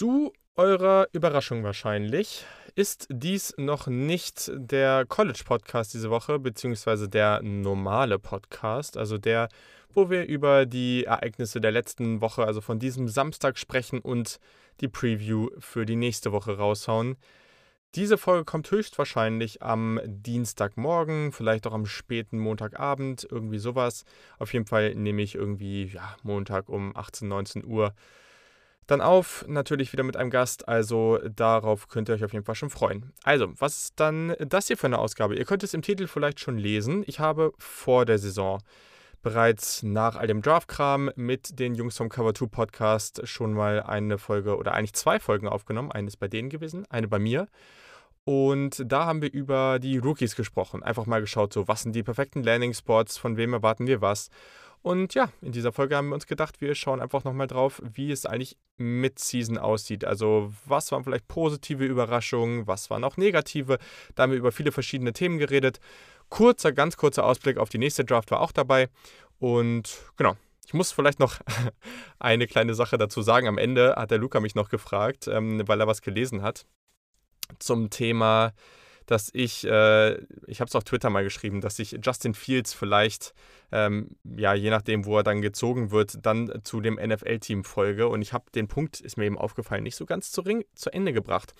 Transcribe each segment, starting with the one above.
Zu eurer Überraschung wahrscheinlich ist dies noch nicht der College-Podcast diese Woche, beziehungsweise der normale Podcast, also der, wo wir über die Ereignisse der letzten Woche, also von diesem Samstag sprechen und die Preview für die nächste Woche raushauen. Diese Folge kommt höchstwahrscheinlich am Dienstagmorgen, vielleicht auch am späten Montagabend, irgendwie sowas. Auf jeden Fall nehme ich irgendwie ja, Montag um 18, 19 Uhr dann auf, natürlich wieder mit einem Gast, also darauf könnt ihr euch auf jeden Fall schon freuen. Also, was ist dann das hier für eine Ausgabe? Ihr könnt es im Titel vielleicht schon lesen. Ich habe vor der Saison bereits nach all dem Draftkram mit den Jungs vom Cover 2 Podcast schon mal eine Folge oder eigentlich zwei Folgen aufgenommen. Eine ist bei denen gewesen, eine bei mir. Und da haben wir über die Rookies gesprochen. Einfach mal geschaut, so was sind die perfekten Landing Spots, von wem erwarten wir was. Und ja, in dieser Folge haben wir uns gedacht, wir schauen einfach nochmal drauf, wie es eigentlich mit Season aussieht. Also was waren vielleicht positive Überraschungen, was waren auch negative. Da haben wir über viele verschiedene Themen geredet. Kurzer, ganz kurzer Ausblick auf die nächste Draft war auch dabei. Und genau, ich muss vielleicht noch eine kleine Sache dazu sagen. Am Ende hat der Luca mich noch gefragt, ähm, weil er was gelesen hat zum Thema dass ich, äh, ich habe es auf Twitter mal geschrieben, dass ich Justin Fields vielleicht, ähm, ja, je nachdem, wo er dann gezogen wird, dann zu dem NFL-Team folge. Und ich habe den Punkt, ist mir eben aufgefallen, nicht so ganz zu, Ring, zu Ende gebracht.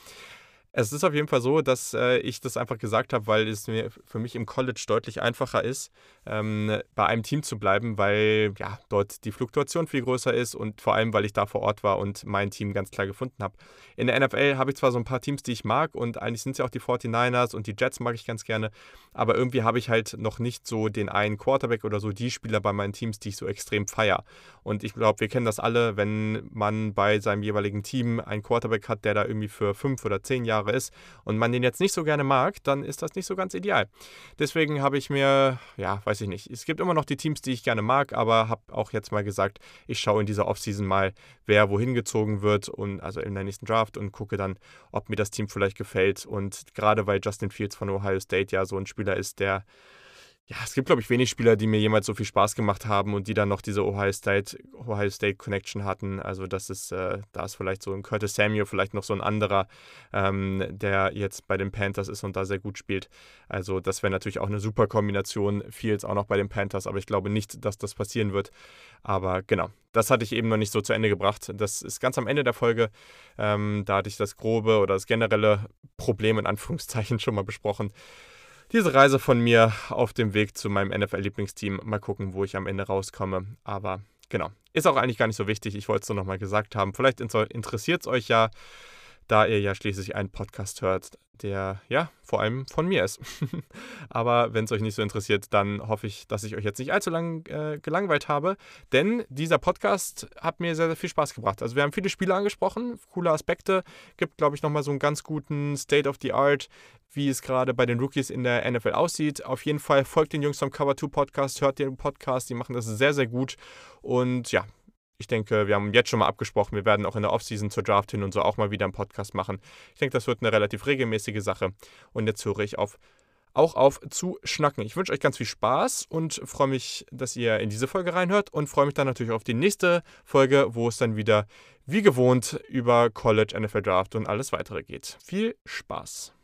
Es ist auf jeden Fall so, dass äh, ich das einfach gesagt habe, weil es mir für mich im College deutlich einfacher ist, ähm, bei einem Team zu bleiben, weil ja dort die Fluktuation viel größer ist und vor allem, weil ich da vor Ort war und mein Team ganz klar gefunden habe. In der NFL habe ich zwar so ein paar Teams, die ich mag und eigentlich sind es ja auch die 49ers und die Jets mag ich ganz gerne, aber irgendwie habe ich halt noch nicht so den einen Quarterback oder so die Spieler bei meinen Teams, die ich so extrem feiere. Und ich glaube, wir kennen das alle, wenn man bei seinem jeweiligen Team einen Quarterback hat, der da irgendwie für fünf oder zehn Jahre Jahre ist und man den jetzt nicht so gerne mag, dann ist das nicht so ganz ideal. Deswegen habe ich mir, ja, weiß ich nicht, es gibt immer noch die Teams, die ich gerne mag, aber habe auch jetzt mal gesagt, ich schaue in dieser Offseason mal, wer wohin gezogen wird und also in der nächsten Draft und gucke dann, ob mir das Team vielleicht gefällt. Und gerade weil Justin Fields von Ohio State ja so ein Spieler ist, der ja, es gibt, glaube ich, wenig Spieler, die mir jemals so viel Spaß gemacht haben und die dann noch diese Ohio State, Ohio State Connection hatten. Also das ist, äh, da ist vielleicht so ein Curtis Samuel, vielleicht noch so ein anderer, ähm, der jetzt bei den Panthers ist und da sehr gut spielt. Also das wäre natürlich auch eine super Kombination. Fields auch noch bei den Panthers, aber ich glaube nicht, dass das passieren wird. Aber genau, das hatte ich eben noch nicht so zu Ende gebracht. Das ist ganz am Ende der Folge. Ähm, da hatte ich das grobe oder das generelle Problem in Anführungszeichen schon mal besprochen diese Reise von mir auf dem Weg zu meinem NFL-Lieblingsteam. Mal gucken, wo ich am Ende rauskomme. Aber genau, ist auch eigentlich gar nicht so wichtig. Ich wollte es nur nochmal gesagt haben. Vielleicht interessiert es euch ja, da ihr ja schließlich einen Podcast hört, der ja vor allem von mir ist. Aber wenn es euch nicht so interessiert, dann hoffe ich, dass ich euch jetzt nicht allzu lang äh, gelangweilt habe, denn dieser Podcast hat mir sehr, sehr viel Spaß gebracht. Also wir haben viele Spiele angesprochen, coole Aspekte, gibt glaube ich nochmal so einen ganz guten State of the Art, wie es gerade bei den Rookies in der NFL aussieht. Auf jeden Fall folgt den Jungs vom Cover 2 Podcast, hört den Podcast, die machen das sehr, sehr gut und ja, ich denke, wir haben jetzt schon mal abgesprochen, wir werden auch in der Offseason zur Draft hin und so auch mal wieder einen Podcast machen. Ich denke, das wird eine relativ regelmäßige Sache. Und jetzt höre ich auf, auch auf zu schnacken. Ich wünsche euch ganz viel Spaß und freue mich, dass ihr in diese Folge reinhört und freue mich dann natürlich auf die nächste Folge, wo es dann wieder wie gewohnt über College, NFL Draft und alles weitere geht. Viel Spaß!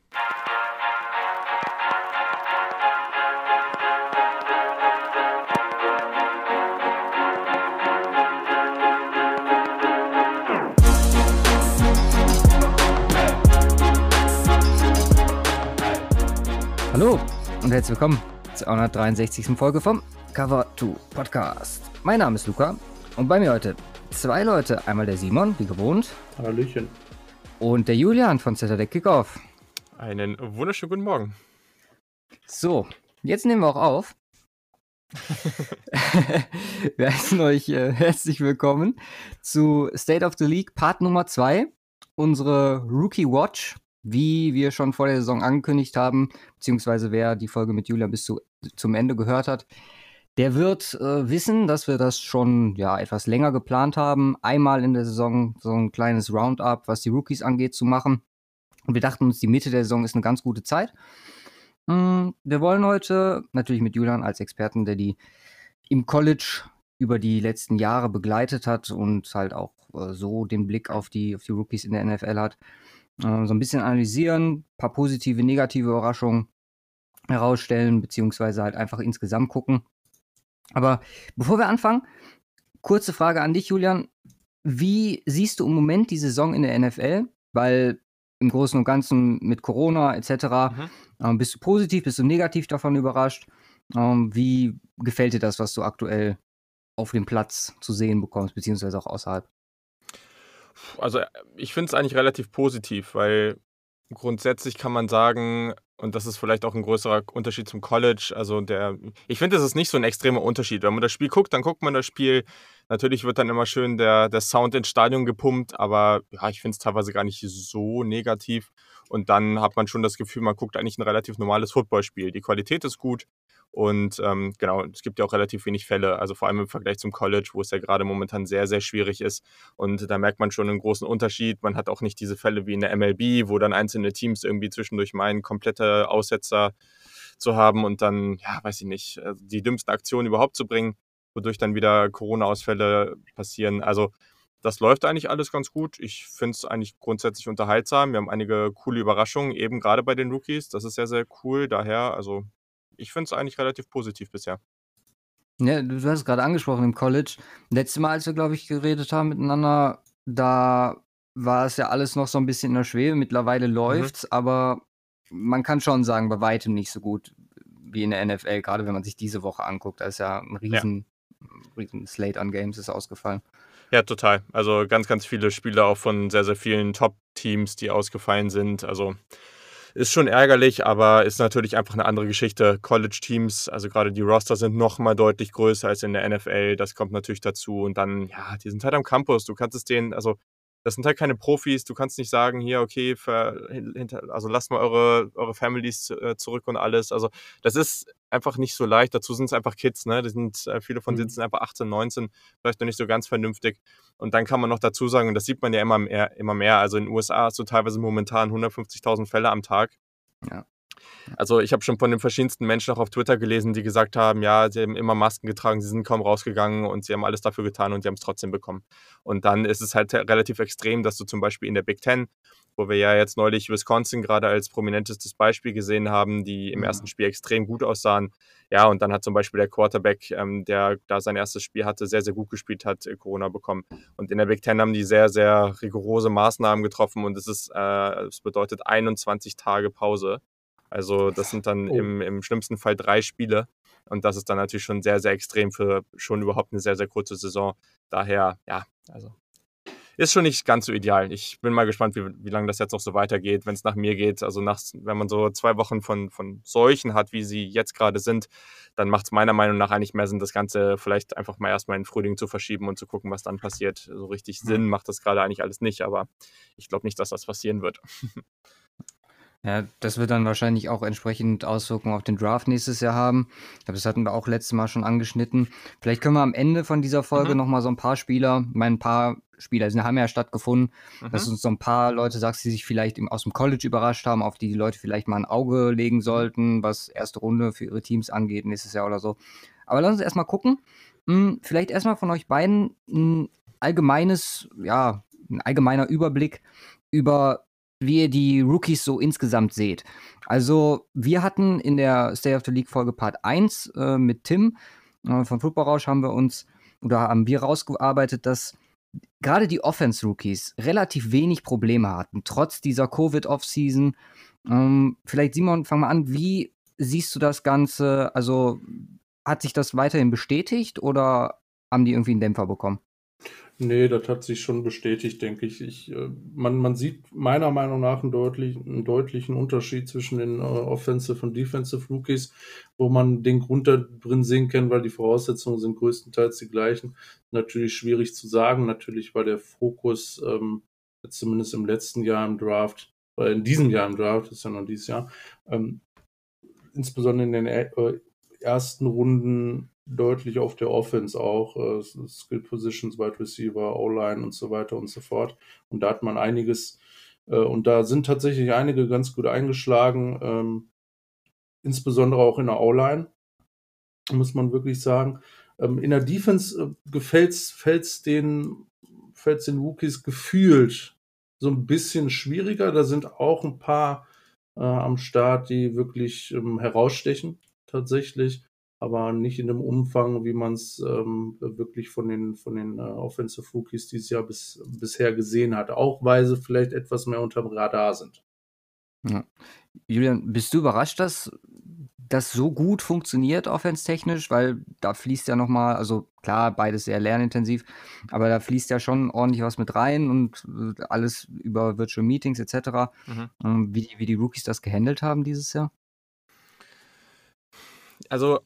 Hallo und herzlich willkommen zur 163. Folge vom Cover 2 Podcast. Mein Name ist Luca und bei mir heute zwei Leute. Einmal der Simon, wie gewohnt. Hallöchen. Und der Julian von Saturday Kickoff. Einen wunderschönen guten Morgen. So, jetzt nehmen wir auch auf. wir heißen euch äh, herzlich willkommen zu State of the League Part Nummer 2, unsere Rookie Watch wie wir schon vor der Saison angekündigt haben, beziehungsweise wer die Folge mit Julian bis zu, zum Ende gehört hat, der wird äh, wissen, dass wir das schon ja etwas länger geplant haben, einmal in der Saison so ein kleines Roundup, was die Rookies angeht, zu machen. Und wir dachten uns, die Mitte der Saison ist eine ganz gute Zeit. Mm, wir wollen heute natürlich mit Julian als Experten, der die im College über die letzten Jahre begleitet hat und halt auch äh, so den Blick auf die, auf die Rookies in der NFL hat. Äh, so ein bisschen analysieren, ein paar positive, negative Überraschungen herausstellen, beziehungsweise halt einfach insgesamt gucken. Aber bevor wir anfangen, kurze Frage an dich, Julian. Wie siehst du im Moment die Saison in der NFL? Weil im Großen und Ganzen mit Corona etc. Mhm. Ähm, bist du positiv, bist du negativ davon überrascht? Ähm, wie gefällt dir das, was du aktuell auf dem Platz zu sehen bekommst, beziehungsweise auch außerhalb? Also ich finde es eigentlich relativ positiv, weil grundsätzlich kann man sagen, und das ist vielleicht auch ein größerer Unterschied zum College. Also der, ich finde, das ist nicht so ein extremer Unterschied. Wenn man das Spiel guckt, dann guckt man das Spiel. Natürlich wird dann immer schön der, der Sound ins Stadion gepumpt, aber ja, ich finde es teilweise gar nicht so negativ. Und dann hat man schon das Gefühl, man guckt eigentlich ein relativ normales Footballspiel. Die Qualität ist gut, und ähm, genau, es gibt ja auch relativ wenig Fälle, also vor allem im Vergleich zum College, wo es ja gerade momentan sehr, sehr schwierig ist. Und da merkt man schon einen großen Unterschied. Man hat auch nicht diese Fälle wie in der MLB, wo dann einzelne Teams irgendwie zwischendurch meinen, komplette Aussetzer zu haben und dann, ja, weiß ich nicht, äh, die dümmsten Aktionen überhaupt zu bringen, wodurch dann wieder Corona-Ausfälle passieren. Also das läuft eigentlich alles ganz gut. Ich finde es eigentlich grundsätzlich unterhaltsam. Wir haben einige coole Überraschungen, eben gerade bei den Rookies. Das ist sehr, sehr cool. Daher, also ich finde es eigentlich relativ positiv bisher. Ja, du, hast es gerade angesprochen im College. Letztes Mal, als wir, glaube ich, geredet haben miteinander, da war es ja alles noch so ein bisschen in der Schwebe. Mittlerweile läuft es, mhm. aber man kann schon sagen, bei weitem nicht so gut wie in der NFL, gerade wenn man sich diese Woche anguckt. Da ist ja ein riesen, ja. riesen Slate an Games ist ausgefallen. Ja, total. Also ganz, ganz viele Spieler auch von sehr, sehr vielen Top-Teams, die ausgefallen sind. Also ist schon ärgerlich, aber ist natürlich einfach eine andere Geschichte. College-Teams, also gerade die Roster sind noch mal deutlich größer als in der NFL. Das kommt natürlich dazu. Und dann, ja, die sind halt am Campus. Du kannst es denen, also das sind halt keine Profis. Du kannst nicht sagen, hier, okay, für, hinter, also lasst mal eure, eure Families äh, zurück und alles. Also das ist einfach nicht so leicht. Dazu sind es einfach Kids, ne? Die sind, äh, viele von denen mhm. sind einfach 18, 19, vielleicht noch nicht so ganz vernünftig. Und dann kann man noch dazu sagen, und das sieht man ja immer mehr, immer mehr. Also in den USA hast du teilweise momentan 150.000 Fälle am Tag. Ja. Also ich habe schon von den verschiedensten Menschen auch auf Twitter gelesen, die gesagt haben, ja, sie haben immer Masken getragen, sie sind kaum rausgegangen und sie haben alles dafür getan und sie haben es trotzdem bekommen. Und dann ist es halt relativ extrem, dass du zum Beispiel in der Big Ten, wo wir ja jetzt neulich Wisconsin gerade als prominentestes Beispiel gesehen haben, die im mhm. ersten Spiel extrem gut aussahen. Ja, und dann hat zum Beispiel der Quarterback, ähm, der da sein erstes Spiel hatte, sehr, sehr gut gespielt hat, äh, Corona bekommen. Und in der Big Ten haben die sehr, sehr rigorose Maßnahmen getroffen und es ist, äh, es bedeutet 21 Tage Pause also das sind dann oh. im, im schlimmsten Fall drei Spiele. Und das ist dann natürlich schon sehr, sehr extrem für schon überhaupt eine sehr, sehr kurze Saison. Daher, ja, also ist schon nicht ganz so ideal. Ich bin mal gespannt, wie, wie lange das jetzt noch so weitergeht, wenn es nach mir geht. Also nach, wenn man so zwei Wochen von, von Seuchen hat, wie sie jetzt gerade sind, dann macht es meiner Meinung nach eigentlich mehr Sinn, das Ganze vielleicht einfach mal erstmal in den Frühling zu verschieben und zu gucken, was dann passiert. So richtig Sinn macht das gerade eigentlich alles nicht, aber ich glaube nicht, dass das passieren wird. Ja, das wird dann wahrscheinlich auch entsprechend Auswirkungen auf den Draft nächstes Jahr haben. Ich glaube, das hatten wir auch letztes Mal schon angeschnitten. Vielleicht können wir am Ende von dieser Folge mhm. nochmal so ein paar Spieler, ich meine, ein paar Spieler, die haben ja stattgefunden, mhm. dass uns so ein paar Leute sagst, die sich vielleicht aus dem College überrascht haben, auf die die Leute vielleicht mal ein Auge legen sollten, was erste Runde für ihre Teams angeht, nächstes Jahr oder so. Aber lass uns erstmal gucken. Hm, vielleicht erstmal von euch beiden ein allgemeines, ja, ein allgemeiner Überblick über wie ihr die Rookies so insgesamt seht. Also, wir hatten in der State of the League Folge Part 1 äh, mit Tim äh, von Football Rausch haben wir uns oder haben wir rausgearbeitet, dass gerade die Offense-Rookies relativ wenig Probleme hatten, trotz dieser Covid-Off-Season. Ähm, vielleicht, Simon, fang mal an. Wie siehst du das Ganze? Also, hat sich das weiterhin bestätigt oder haben die irgendwie einen Dämpfer bekommen? Nee, das hat sich schon bestätigt, denke ich. ich äh, man, man sieht meiner Meinung nach einen, deutlich, einen deutlichen Unterschied zwischen den äh, Offensive und Defensive Rookies, wo man den Grund da drin sehen kann, weil die Voraussetzungen sind größtenteils die gleichen. Natürlich schwierig zu sagen, natürlich war der Fokus ähm, zumindest im letzten Jahr im Draft, oder in diesem Jahr im Draft, ist ja noch dieses Jahr, ähm, insbesondere in den äh, ersten Runden deutlich auf der Offense auch, äh, Skill Positions, Wide Receiver, O-Line und so weiter und so fort. Und da hat man einiges, äh, und da sind tatsächlich einige ganz gut eingeschlagen, ähm, insbesondere auch in der O-Line, muss man wirklich sagen. Ähm, in der Defense äh, gefällt's, fällt's denen fällt es den Rookies gefühlt so ein bisschen schwieriger. Da sind auch ein paar äh, am Start, die wirklich ähm, herausstechen, tatsächlich, aber nicht in dem Umfang, wie man es ähm, wirklich von den, von den äh, Offensive Rookies dieses Jahr bis, bisher gesehen hat. Auch weil sie vielleicht etwas mehr unterm Radar sind. Ja. Julian, bist du überrascht, dass das so gut funktioniert offenstechnisch? Weil da fließt ja nochmal, also klar, beides sehr lernintensiv, aber da fließt ja schon ordentlich was mit rein und äh, alles über Virtual Meetings etc. Mhm. Ähm, wie, wie die Rookies das gehandelt haben dieses Jahr? Also,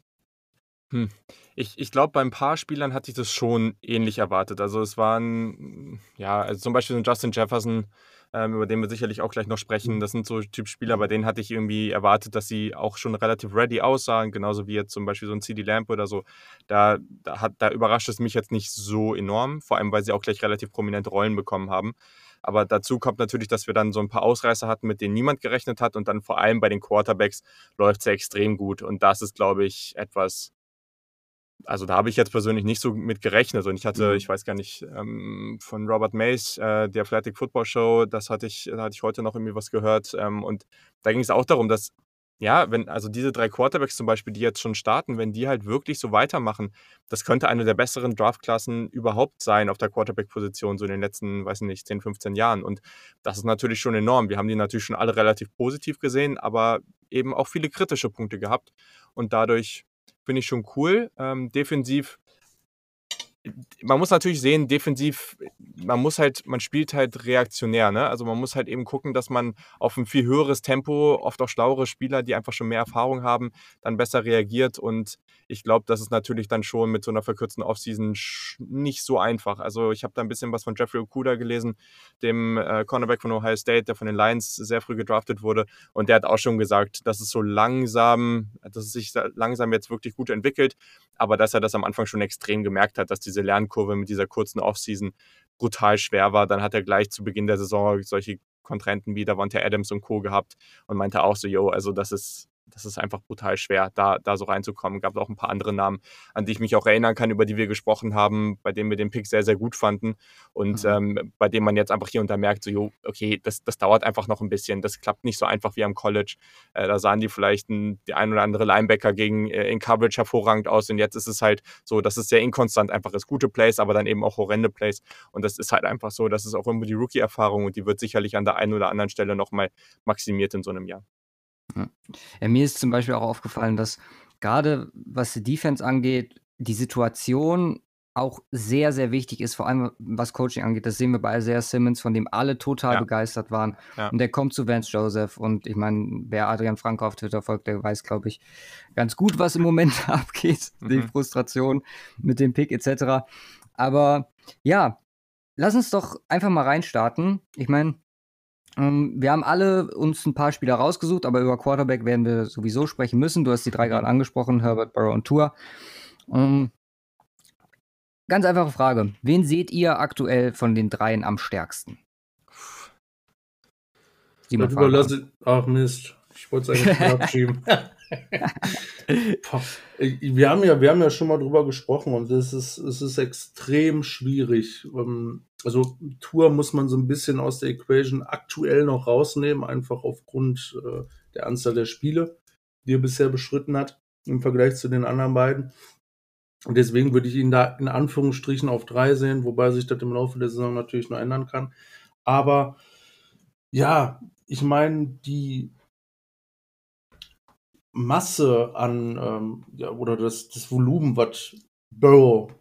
hm. Ich, ich glaube, bei ein paar Spielern hatte ich das schon ähnlich erwartet. Also es waren, ja, also zum Beispiel so Justin Jefferson, ähm, über den wir sicherlich auch gleich noch sprechen. Das sind so Typ Spieler, bei denen hatte ich irgendwie erwartet, dass sie auch schon relativ ready aussahen, genauso wie jetzt zum Beispiel so ein CD Lamp oder so. Da, da, hat, da überrascht es mich jetzt nicht so enorm, vor allem weil sie auch gleich relativ prominente Rollen bekommen haben. Aber dazu kommt natürlich, dass wir dann so ein paar Ausreißer hatten, mit denen niemand gerechnet hat. Und dann vor allem bei den Quarterbacks läuft es ja extrem gut. Und das ist, glaube ich, etwas, also da habe ich jetzt persönlich nicht so mit gerechnet und ich hatte, mhm. ich weiß gar nicht, ähm, von Robert Mays, äh, die Athletic Football Show, das hatte ich, da hatte ich heute noch irgendwie was gehört ähm, und da ging es auch darum, dass ja, wenn, also diese drei Quarterbacks zum Beispiel, die jetzt schon starten, wenn die halt wirklich so weitermachen, das könnte eine der besseren Draftklassen überhaupt sein auf der Quarterback-Position, so in den letzten, weiß nicht, 10, 15 Jahren. Und das ist natürlich schon enorm. Wir haben die natürlich schon alle relativ positiv gesehen, aber eben auch viele kritische Punkte gehabt. Und dadurch finde ich schon cool. Ähm, defensiv man muss natürlich sehen, defensiv, man muss halt, man spielt halt reaktionär, ne? Also man muss halt eben gucken, dass man auf ein viel höheres Tempo, oft auch schlauere Spieler, die einfach schon mehr Erfahrung haben, dann besser reagiert. Und ich glaube, das ist natürlich dann schon mit so einer verkürzten Offseason nicht so einfach. Also ich habe da ein bisschen was von Jeffrey Okuda gelesen, dem äh, Cornerback von Ohio State, der von den Lions sehr früh gedraftet wurde. Und der hat auch schon gesagt, dass es so langsam, dass es sich langsam jetzt wirklich gut entwickelt, aber dass er das am Anfang schon extrem gemerkt hat, dass diese Lernkurve mit dieser kurzen Offseason brutal schwer war. Dann hat er gleich zu Beginn der Saison solche Kontrahenten wie Davante Adams und Co. gehabt und meinte auch so, yo, also das ist das ist einfach brutal schwer, da, da so reinzukommen. Gab auch ein paar andere Namen, an die ich mich auch erinnern kann, über die wir gesprochen haben, bei denen wir den Pick sehr, sehr gut fanden und mhm. ähm, bei dem man jetzt einfach hier und da merkt, so, jo, okay, das, das dauert einfach noch ein bisschen. Das klappt nicht so einfach wie am College. Äh, da sahen die vielleicht ein, die ein oder andere Linebacker gegen äh, in Coverage hervorragend aus und jetzt ist es halt so, dass es sehr inkonstant einfach ist. Gute Plays, aber dann eben auch horrende Plays und das ist halt einfach so, das ist auch immer die Rookie-Erfahrung und die wird sicherlich an der einen oder anderen Stelle nochmal maximiert in so einem Jahr. Ja, mir ist zum Beispiel auch aufgefallen, dass gerade was die Defense angeht, die Situation auch sehr, sehr wichtig ist, vor allem was Coaching angeht. Das sehen wir bei Isaiah Simmons, von dem alle total Ja. begeistert waren. Ja. Und der kommt zu Vance Joseph. Und ich meine, wer Adrian Franke auf Twitter folgt, der weiß, glaube ich, ganz gut, was im Moment abgeht. Die mhm. Frustration mit dem Pick etc. Aber ja, lass uns doch einfach mal reinstarten. Ich meine, wir haben alle uns ein paar Spieler rausgesucht, aber über Quarterback werden wir sowieso sprechen müssen. Du hast die drei gerade angesprochen, Herbert, Burrow und Tour. Ähm, ganz einfache Frage. Wen seht ihr aktuell von den dreien am stärksten? Das überlasse, ach Mist, ich wollte es eigentlich abschieben. Wir, haben ja, wir haben ja schon mal drüber gesprochen und es ist, es ist extrem schwierig. Ähm, also Tour muss man so ein bisschen aus der Equation aktuell noch rausnehmen, einfach aufgrund äh, der Anzahl der Spiele, die er bisher beschritten hat im Vergleich zu den anderen beiden. Und deswegen würde ich ihn da in Anführungsstrichen auf drei sehen, wobei sich das im Laufe der Saison natürlich noch ändern kann. Aber ja, ich meine, die Masse an ähm, ja, oder das, das Volumen, was Burrow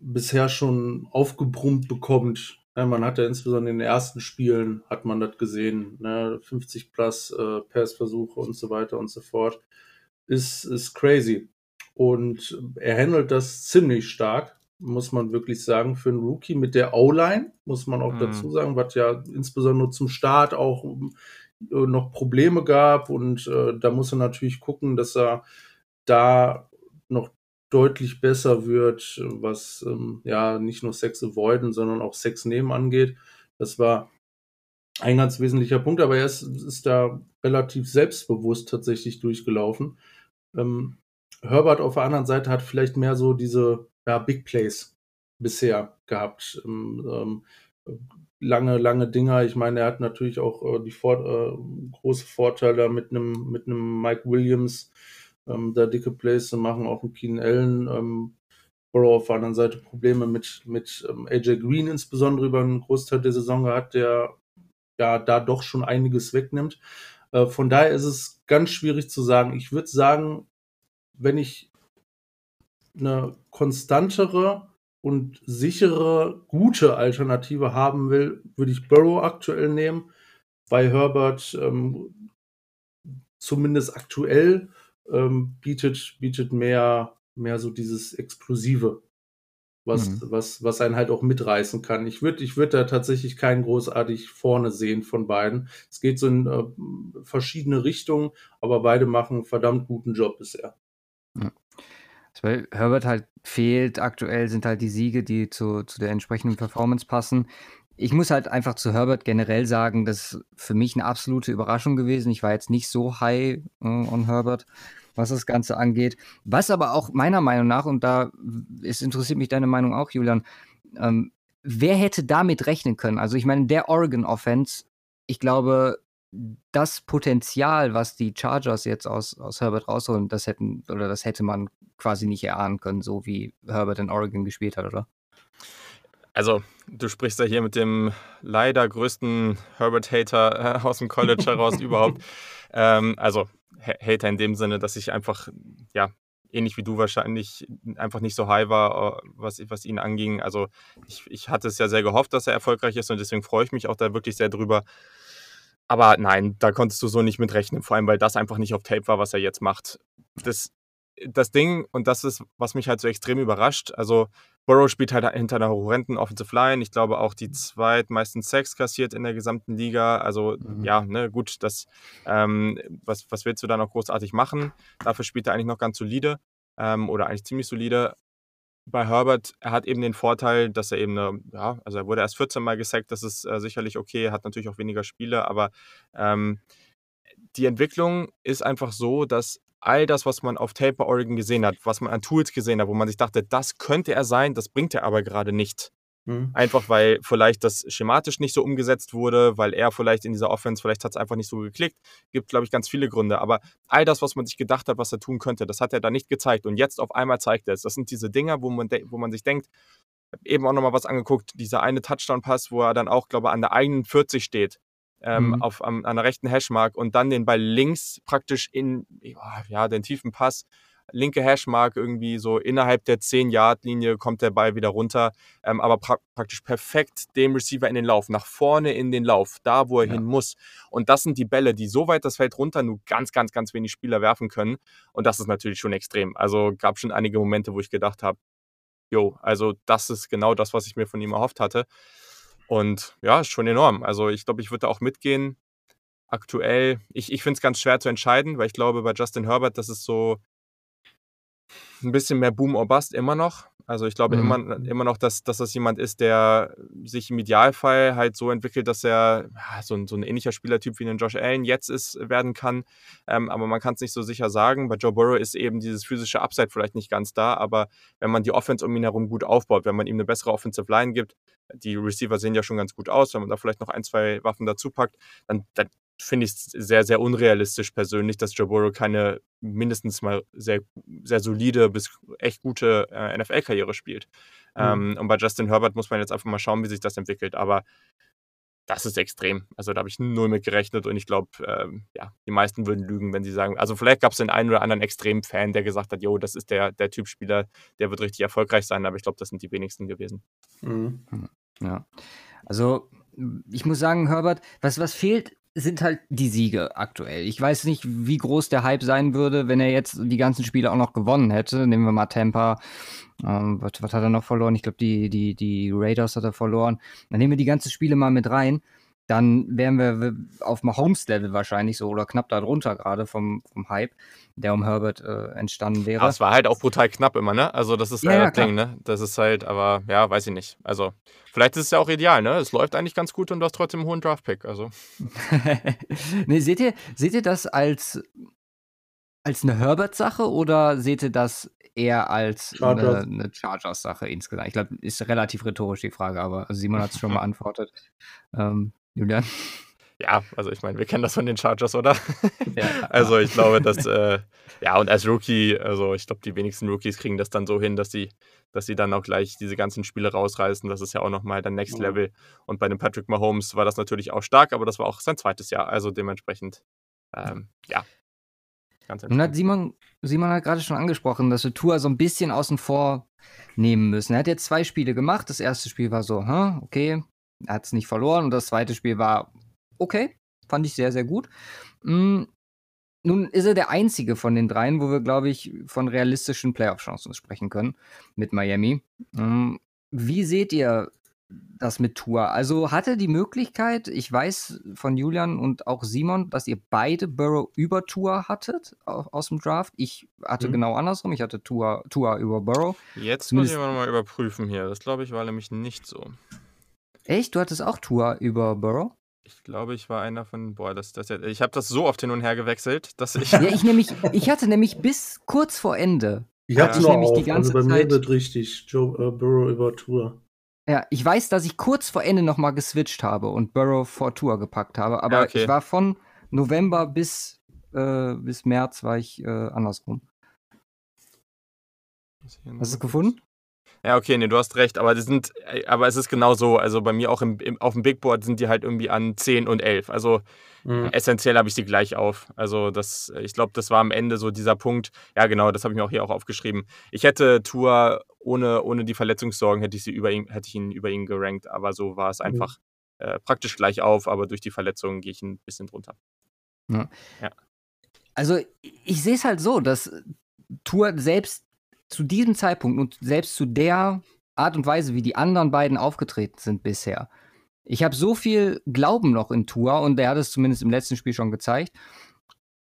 bisher schon aufgebrummt bekommt. Ja, man hat ja insbesondere in den ersten Spielen hat man das gesehen, ne? 50 plus äh, Passversuche und so weiter und so fort. Ist, ist crazy. Und er handelt das ziemlich stark, muss man wirklich sagen, für einen Rookie mit der O-Line, muss man auch mhm. dazu sagen, was ja insbesondere zum Start auch äh, noch Probleme gab und äh, da muss er natürlich gucken, dass er da noch deutlich besser wird, was ähm, ja nicht nur Sex avoiden, sondern auch Sex nehmen angeht. Das war ein ganz wesentlicher Punkt, aber er ist, ist da relativ selbstbewusst tatsächlich durchgelaufen. Ähm, Herbert auf der anderen Seite hat vielleicht mehr so diese ja, Big Plays bisher gehabt. Ähm, ähm, lange, lange Dinger. Ich meine, er hat natürlich auch äh, die Vor äh, große Vorteile mit einem mit einem Mike Williams, ähm, da dicke Plays zu machen, auch mit Keenan Allen. Ähm, Burrow auf der anderen Seite Probleme mit, mit ähm, AJ Green insbesondere über einen Großteil der Saison gehabt, der ja da doch schon einiges wegnimmt. Äh, von daher ist es ganz schwierig zu sagen. Ich würde sagen, wenn ich eine konstantere und sichere, gute Alternative haben will, würde ich Burrow aktuell nehmen, weil Herbert ähm, zumindest aktuell ähm, bietet, bietet mehr, mehr so dieses Explosive, was, mhm. was, was einen halt auch mitreißen kann. Ich würde ich würd da tatsächlich keinen großartig vorne sehen von beiden. Es geht so in äh, verschiedene Richtungen, aber beide machen einen verdammt guten Job bisher. Ja. Weil Herbert halt fehlt aktuell, sind halt die Siege, die zu, zu der entsprechenden Performance passen. Ich muss halt einfach zu Herbert generell sagen, das ist für mich eine absolute Überraschung gewesen. Ich war jetzt nicht so high äh, on Herbert, was das Ganze angeht. Was aber auch meiner Meinung nach, und da ist, interessiert mich deine Meinung auch, Julian, ähm, wer hätte damit rechnen können? Also ich meine, der Oregon Offense, ich glaube, das Potenzial, was die Chargers jetzt aus, aus Herbert rausholen, das hätten, oder das hätte man quasi nicht erahnen können, so wie Herbert in Oregon gespielt hat, oder? Also, du sprichst ja hier mit dem leider größten Herbert-Hater äh, aus dem College heraus überhaupt. Ähm, also, Hater in dem Sinne, dass ich einfach, ja, ähnlich wie du wahrscheinlich einfach nicht so high war, äh, was, was ihn anging. Also, ich, ich hatte es ja sehr gehofft, dass er erfolgreich ist und deswegen freue ich mich auch da wirklich sehr drüber. Aber nein, da konntest du so nicht mit rechnen, vor allem weil das einfach nicht auf Tape war, was er jetzt macht. Das, das Ding, und das ist, was mich halt so extrem überrascht, also Burrow spielt halt hinter einer horrenden Offensive Line. Ich glaube auch die zweitmeisten Sacks kassiert in der gesamten Liga. Also mhm. ja, ne, gut, das, ähm, was, was willst du da noch großartig machen? Dafür spielt er eigentlich noch ganz solide ähm, oder eigentlich ziemlich solide bei Herbert, er hat eben den Vorteil, dass er eben, eine, ja, also er wurde erst 14 Mal gesackt, das ist äh, sicherlich okay, hat natürlich auch weniger Spiele, aber ähm, die Entwicklung ist einfach so, dass all das, was man auf Tape Oregon gesehen hat, was man an Tools gesehen hat, wo man sich dachte, das könnte er sein, das bringt er aber gerade nicht. Mhm. Einfach weil vielleicht das schematisch nicht so umgesetzt wurde, weil er vielleicht in dieser Offense, vielleicht hat es einfach nicht so geklickt. Gibt, glaube ich, ganz viele Gründe. Aber all das, was man sich gedacht hat, was er tun könnte, das hat er da nicht gezeigt. Und jetzt auf einmal zeigt er es. Das sind diese Dinger, wo man, wo man sich denkt, eben auch nochmal was angeguckt, dieser eine Touchdown-Pass, wo er dann auch, glaube ich, an der eigenen 40 steht. Ähm, mhm. auf, am, an der rechten Hashmark und dann den Ball links praktisch in ja, den tiefen Pass linke Hashmark irgendwie so innerhalb der 10-Yard-Linie kommt der Ball wieder runter, ähm, aber pra praktisch perfekt dem Receiver in den Lauf, nach vorne in den Lauf, da wo er ja. hin muss. Und das sind die Bälle, die so weit das Feld runter nur ganz, ganz, ganz wenig Spieler werfen können. Und das ist natürlich schon extrem. Also gab schon einige Momente, wo ich gedacht habe, jo, also das ist genau das, was ich mir von ihm erhofft hatte. Und ja, ist schon enorm. Also ich glaube, ich würde auch mitgehen. Aktuell, ich, ich finde es ganz schwer zu entscheiden, weil ich glaube, bei Justin Herbert, das ist so, ein bisschen mehr Boom or Bust immer noch. Also ich glaube mhm. immer, immer noch, dass, dass das jemand ist, der sich im Idealfall halt so entwickelt, dass er so, ein, so ein ähnlicher Spielertyp wie ein Josh Allen jetzt ist, werden kann. Ähm, aber man kann es nicht so sicher sagen. Bei Joe Burrow ist eben dieses physische Upside vielleicht nicht ganz da, aber wenn man die Offense um ihn herum gut aufbaut, wenn man ihm eine bessere Offensive Line gibt, die Receiver sehen ja schon ganz gut aus, wenn man da vielleicht noch ein, zwei Waffen dazu packt, dann, dann finde ich es sehr, sehr unrealistisch persönlich, dass Joe Burrow keine mindestens mal sehr, sehr solide bis echt gute äh, NFL-Karriere spielt. Mhm. Ähm, und bei Justin Herbert muss man jetzt einfach mal schauen, wie sich das entwickelt. Aber das ist extrem. Also da habe ich null mit gerechnet und ich glaube, ähm, ja, die meisten würden lügen, wenn sie sagen, also vielleicht gab es den einen oder anderen extremen Fan, der gesagt hat, jo, das ist der, der Typ Spieler, der wird richtig erfolgreich sein, aber ich glaube, das sind die wenigsten gewesen. Mhm. Ja. Also ich muss sagen, Herbert, was, was fehlt sind halt die Siege aktuell. Ich weiß nicht, wie groß der Hype sein würde, wenn er jetzt die ganzen Spiele auch noch gewonnen hätte. Nehmen wir mal Tampa. Ähm, was, was, hat er noch verloren? Ich glaube, die, die, die Raiders hat er verloren. Dann nehmen wir die ganzen Spiele mal mit rein dann wären wir auf Mahomes-Level wahrscheinlich so oder knapp darunter gerade vom, vom Hype, der um Herbert äh, entstanden wäre. Aber es war halt auch brutal knapp immer, ne? Also das ist ja, halt ja, das. Ding, ne? Das ist halt, aber ja, weiß ich nicht. Also vielleicht ist es ja auch ideal, ne? Es läuft eigentlich ganz gut und du hast trotzdem einen hohen Draft-Pick, also. nee, seht ihr, seht ihr das als als eine Herbert-Sache oder seht ihr das eher als Chargers. eine, eine Chargers-Sache insgesamt? Ich glaube, ist relativ rhetorisch die Frage, aber Simon hat es schon beantwortet. Ähm, Julian? Ja, also ich meine, wir kennen das von den Chargers, oder? Ja. also ich glaube, dass, äh, ja, und als Rookie, also ich glaube, die wenigsten Rookies kriegen das dann so hin, dass sie, dass sie dann auch gleich diese ganzen Spiele rausreißen. Das ist ja auch nochmal der Next Level. Und bei dem Patrick Mahomes war das natürlich auch stark, aber das war auch sein zweites Jahr. Also dementsprechend, ähm, ja. Ganz Und hat Simon, Simon hat gerade schon angesprochen, dass wir Tour so ein bisschen außen vor nehmen müssen. Er hat jetzt zwei Spiele gemacht. Das erste Spiel war so, hm, okay, er hat es nicht verloren. Und das zweite Spiel war okay, fand ich sehr, sehr gut. Mhm. Nun ist er der einzige von den dreien, wo wir, glaube ich, von realistischen Playoff-Chancen sprechen können mit Miami. Mhm. Wie seht ihr das mit Tour? Also hat er die Möglichkeit, ich weiß von Julian und auch Simon, dass ihr beide Burrow über Tour hattet aus dem Draft. Ich hatte mhm. genau andersrum, ich hatte Tour, Tour über Burrow. Jetzt Zumindest muss ich mal überprüfen hier. Das glaube ich war nämlich nicht so. Echt? Du hattest auch Tour über Burrow? Ich glaube, ich war einer von, boah, das, das, ich habe das so oft hin und her gewechselt, dass ich. ja, ich nämlich, ich hatte nämlich bis kurz vor Ende. Ich hatte ja. nämlich die ganze also bei Zeit. Mir wird richtig, Joe uh, Burrow über Tour. Ja, ich weiß, dass ich kurz vor Ende nochmal geswitcht habe und Burrow vor Tour gepackt habe, aber ja, okay. ich war von November bis, äh, bis März war ich äh, andersrum. Hast du es gefunden? Ja, okay, nee, du hast recht, aber das sind, äh, aber es ist genau so. Also bei mir auch im, im, auf dem Big Board sind die halt irgendwie an 10 und 11. Also mhm. essentiell habe ich sie gleich auf. Also das, ich glaube, das war am Ende so dieser Punkt. Ja, genau, das habe ich mir auch hier auch aufgeschrieben. Ich hätte Tour ohne, ohne die Verletzungssorgen hätte ich sie über ihn, hätte ich ihn über ihn gerankt, aber so war es mhm. einfach äh, praktisch gleich auf, aber durch die Verletzungen gehe ich ein bisschen drunter. Ja. ja. Also ich sehe es halt so, dass Tour selbst zu diesem Zeitpunkt und selbst zu der Art und Weise, wie die anderen beiden aufgetreten sind bisher, ich habe so viel Glauben noch in Tour und er hat es zumindest im letzten Spiel schon gezeigt,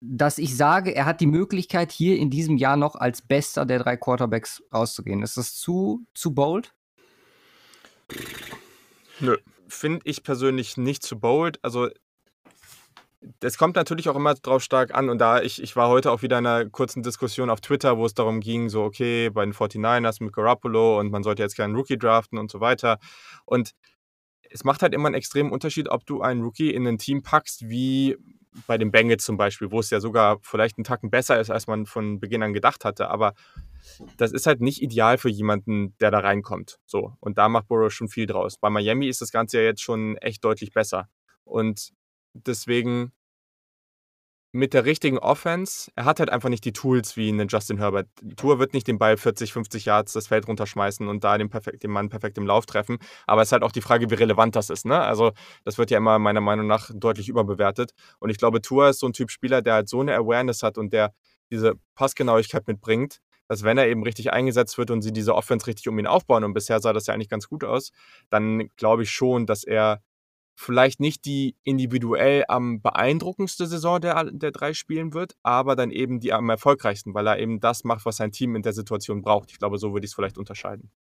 dass ich sage, er hat die Möglichkeit, hier in diesem Jahr noch als bester der drei Quarterbacks rauszugehen. Ist das zu, zu bold? Nö, finde ich persönlich nicht zu bold. Also das kommt natürlich auch immer drauf stark an. Und da ich, ich war heute auch wieder in einer kurzen Diskussion auf Twitter, wo es darum ging, so, okay, bei den 49ers mit Garoppolo und man sollte jetzt keinen Rookie draften und so weiter. Und es macht halt immer einen extremen Unterschied, ob du einen Rookie in ein Team packst, wie bei den Bengals zum Beispiel, wo es ja sogar vielleicht einen Tacken besser ist, als man von Beginn an gedacht hatte. Aber das ist halt nicht ideal für jemanden, der da reinkommt. So. Und da macht Burrow schon viel draus. Bei Miami ist das Ganze ja jetzt schon echt deutlich besser. Und deswegen mit der richtigen Offense, er hat halt einfach nicht die Tools wie einen Justin Herbert. Tour wird nicht den Ball 40, 50 Yards das Feld runterschmeißen und da den, perfekt, den Mann perfekt im Lauf treffen. Aber es ist halt auch die Frage, wie relevant das ist. Ne? Also, das wird ja immer meiner Meinung nach deutlich überbewertet. Und ich glaube, Tour ist so ein Typ Spieler, der halt so eine Awareness hat und der diese Passgenauigkeit mitbringt, dass wenn er eben richtig eingesetzt wird und sie diese Offense richtig um ihn aufbauen, und bisher sah das ja eigentlich ganz gut aus, dann glaube ich schon, dass er vielleicht nicht die individuell am beeindruckendste Saison der, der drei spielen wird, aber dann eben die am erfolgreichsten, weil er eben das macht, was sein Team in der Situation braucht. Ich glaube, so würde ich es vielleicht unterscheiden.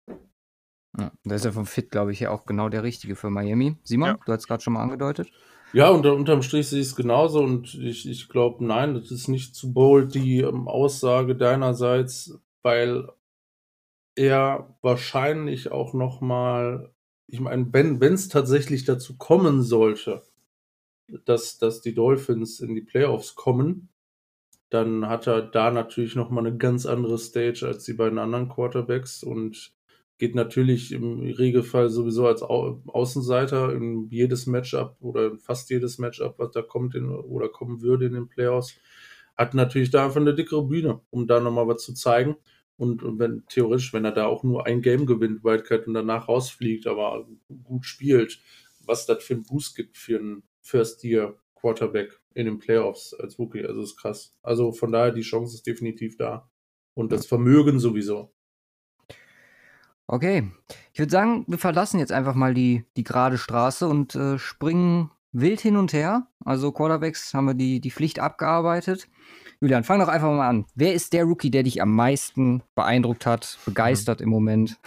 Ja, da ist er vom Fit, glaube ich, ja auch genau der Richtige für Miami. Simon, ja. du hast es gerade schon mal angedeutet. Ja, unter, unterm Strich sehe ich es genauso und ich, ich glaube, nein, das ist nicht zu bold, die ähm, Aussage deinerseits, weil er wahrscheinlich auch nochmal ich meine, wenn es tatsächlich dazu kommen sollte, dass, dass die Dolphins in die Playoffs kommen, dann hat er da natürlich nochmal eine ganz andere Stage als die beiden anderen Quarterbacks und geht natürlich im Regelfall sowieso als Au Außenseiter in jedes Matchup oder fast jedes Matchup, was da kommt in, oder kommen würde in den Playoffs, hat natürlich da einfach eine dickere Bühne, um da nochmal was zu zeigen. Und, wenn theoretisch, wenn er da auch nur ein Game gewinnt, Wildcard und danach rausfliegt, aber gut spielt, was das für einen Boost gibt für einen First-Year-Quarterback in den Playoffs als Rookie. Also ist krass. Also von daher, die Chance ist definitiv da. Und das Vermögen sowieso. Okay. Ich würde sagen, wir verlassen jetzt einfach mal die, die gerade Straße und äh, springen wild hin und her. Also Quarterbacks haben wir die, die Pflicht abgearbeitet. Julian, fang doch einfach mal an. Wer ist der Rookie, der dich am meisten beeindruckt hat, begeistert mhm. im Moment?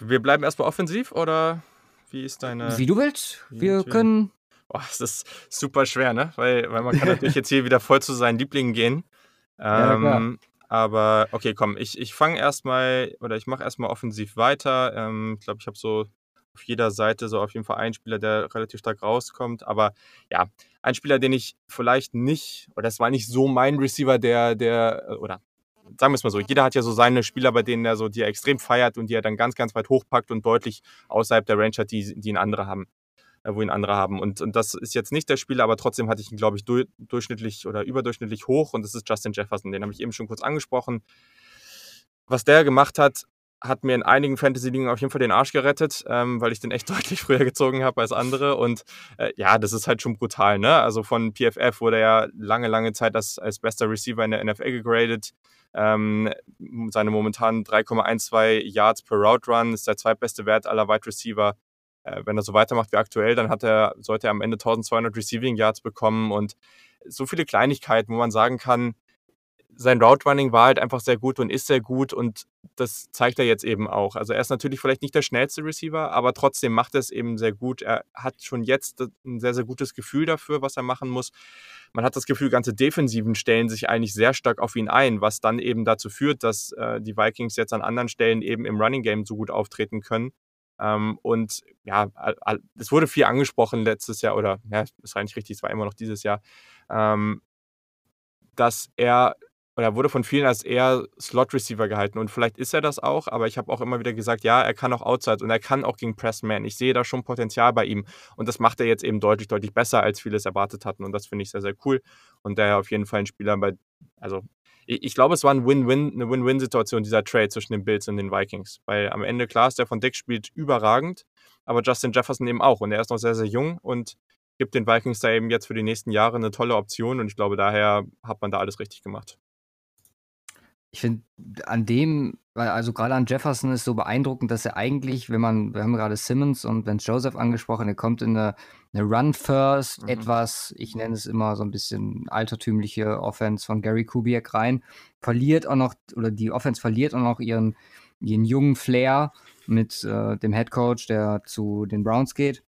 Wir bleiben erstmal offensiv oder wie ist deine. Wie du willst. Wir können Boah, das ist super schwer, ne? Weil, weil man kann natürlich jetzt hier wieder voll zu seinen Lieblingen gehen. Ähm, ja, aber okay, komm, ich, ich fange erstmal oder ich mache erstmal offensiv weiter. Ähm, ich glaube, ich habe so auf jeder Seite so auf jeden Fall einen Spieler, der relativ stark rauskommt. Aber ja, ein Spieler, den ich vielleicht nicht, oder das war nicht so mein Receiver, der, der, oder sagen wir es mal so, jeder hat ja so seine Spieler, bei denen er so, die er extrem feiert und die er dann ganz, ganz weit hochpackt und deutlich außerhalb der Range hat, die, die ihn andere haben. Äh, wo ihn andere haben. Und, und das ist jetzt nicht der Spieler, aber trotzdem hatte ich ihn, glaube ich, du, durchschnittlich oder überdurchschnittlich hoch und das ist Justin Jefferson. Den habe ich eben schon kurz angesprochen. Was der gemacht hat, hat mir in einigen Fantasy-Ligen auf jeden Fall den Arsch gerettet, ähm, weil ich den echt deutlich früher gezogen habe als andere. Und äh, ja, das ist halt schon brutal, ne? Also von PFF wurde er ja lange, lange Zeit als, als bester Receiver in der NFL gegradet. Ähm, seine momentan 3,12 Yards per Route Run ist der zweitbeste Wert aller Wide Receiver äh, wenn er so weitermacht wie aktuell, dann hat er, sollte er am Ende 1200 Receiving Yards bekommen und so viele Kleinigkeiten, wo man sagen kann, sein Route Running war halt einfach sehr gut und ist sehr gut und das zeigt er jetzt eben auch. Also er ist natürlich vielleicht nicht der schnellste Receiver, aber trotzdem macht er es eben sehr gut. Er hat schon jetzt ein sehr, sehr gutes Gefühl dafür, was er machen muss. Man hat das Gefühl, ganze Defensiven stellen sich eigentlich sehr stark auf ihn ein, was dann eben dazu führt, dass äh, die Vikings jetzt an anderen Stellen eben im Running Game so gut auftreten können. Ähm, und ja, es wurde viel angesprochen letztes Jahr, oder ja, ist eigentlich richtig, es war immer noch dieses Jahr, ähm, dass er oder wurde von vielen als eher Slot-Receiver gehalten. Und vielleicht ist er das auch, aber ich habe auch immer wieder gesagt, ja, er kann auch Outside und er kann auch gegen Pressman. Ich sehe da schon Potenzial bei ihm. Und das macht er jetzt eben deutlich, deutlich besser, als viele es erwartet hatten. Und das finde ich sehr, sehr cool. Und daher auf jeden Fall ein Spieler, bei, also ich, glaube, es war ein Win-Win, eine Win-Win-Situation, dieser Trade zwischen den Bills und den Vikings. Weil am Ende, klar ist, der von Dick spielt überragend, aber Justin Jefferson eben auch. Und er ist noch sehr, sehr jung und gibt den Vikings da eben jetzt für die nächsten Jahre eine tolle Option. Und ich glaube, daher hat man da alles richtig gemacht. Ich finde, an dem, also gerade an Jefferson ist so beeindruckend, dass er eigentlich, wenn man, wir haben gerade Simmons und Vance Joseph angesprochen, er kommt in eine, eine Run-First, mhm. etwas, ich nenne es immer so ein bisschen altertümliche Offense von Gary Kubiak rein, verliert auch noch, oder die Offense verliert auch noch ihren, ihren jungen Flair mit äh, dem Head Coach, der zu den Browns geht,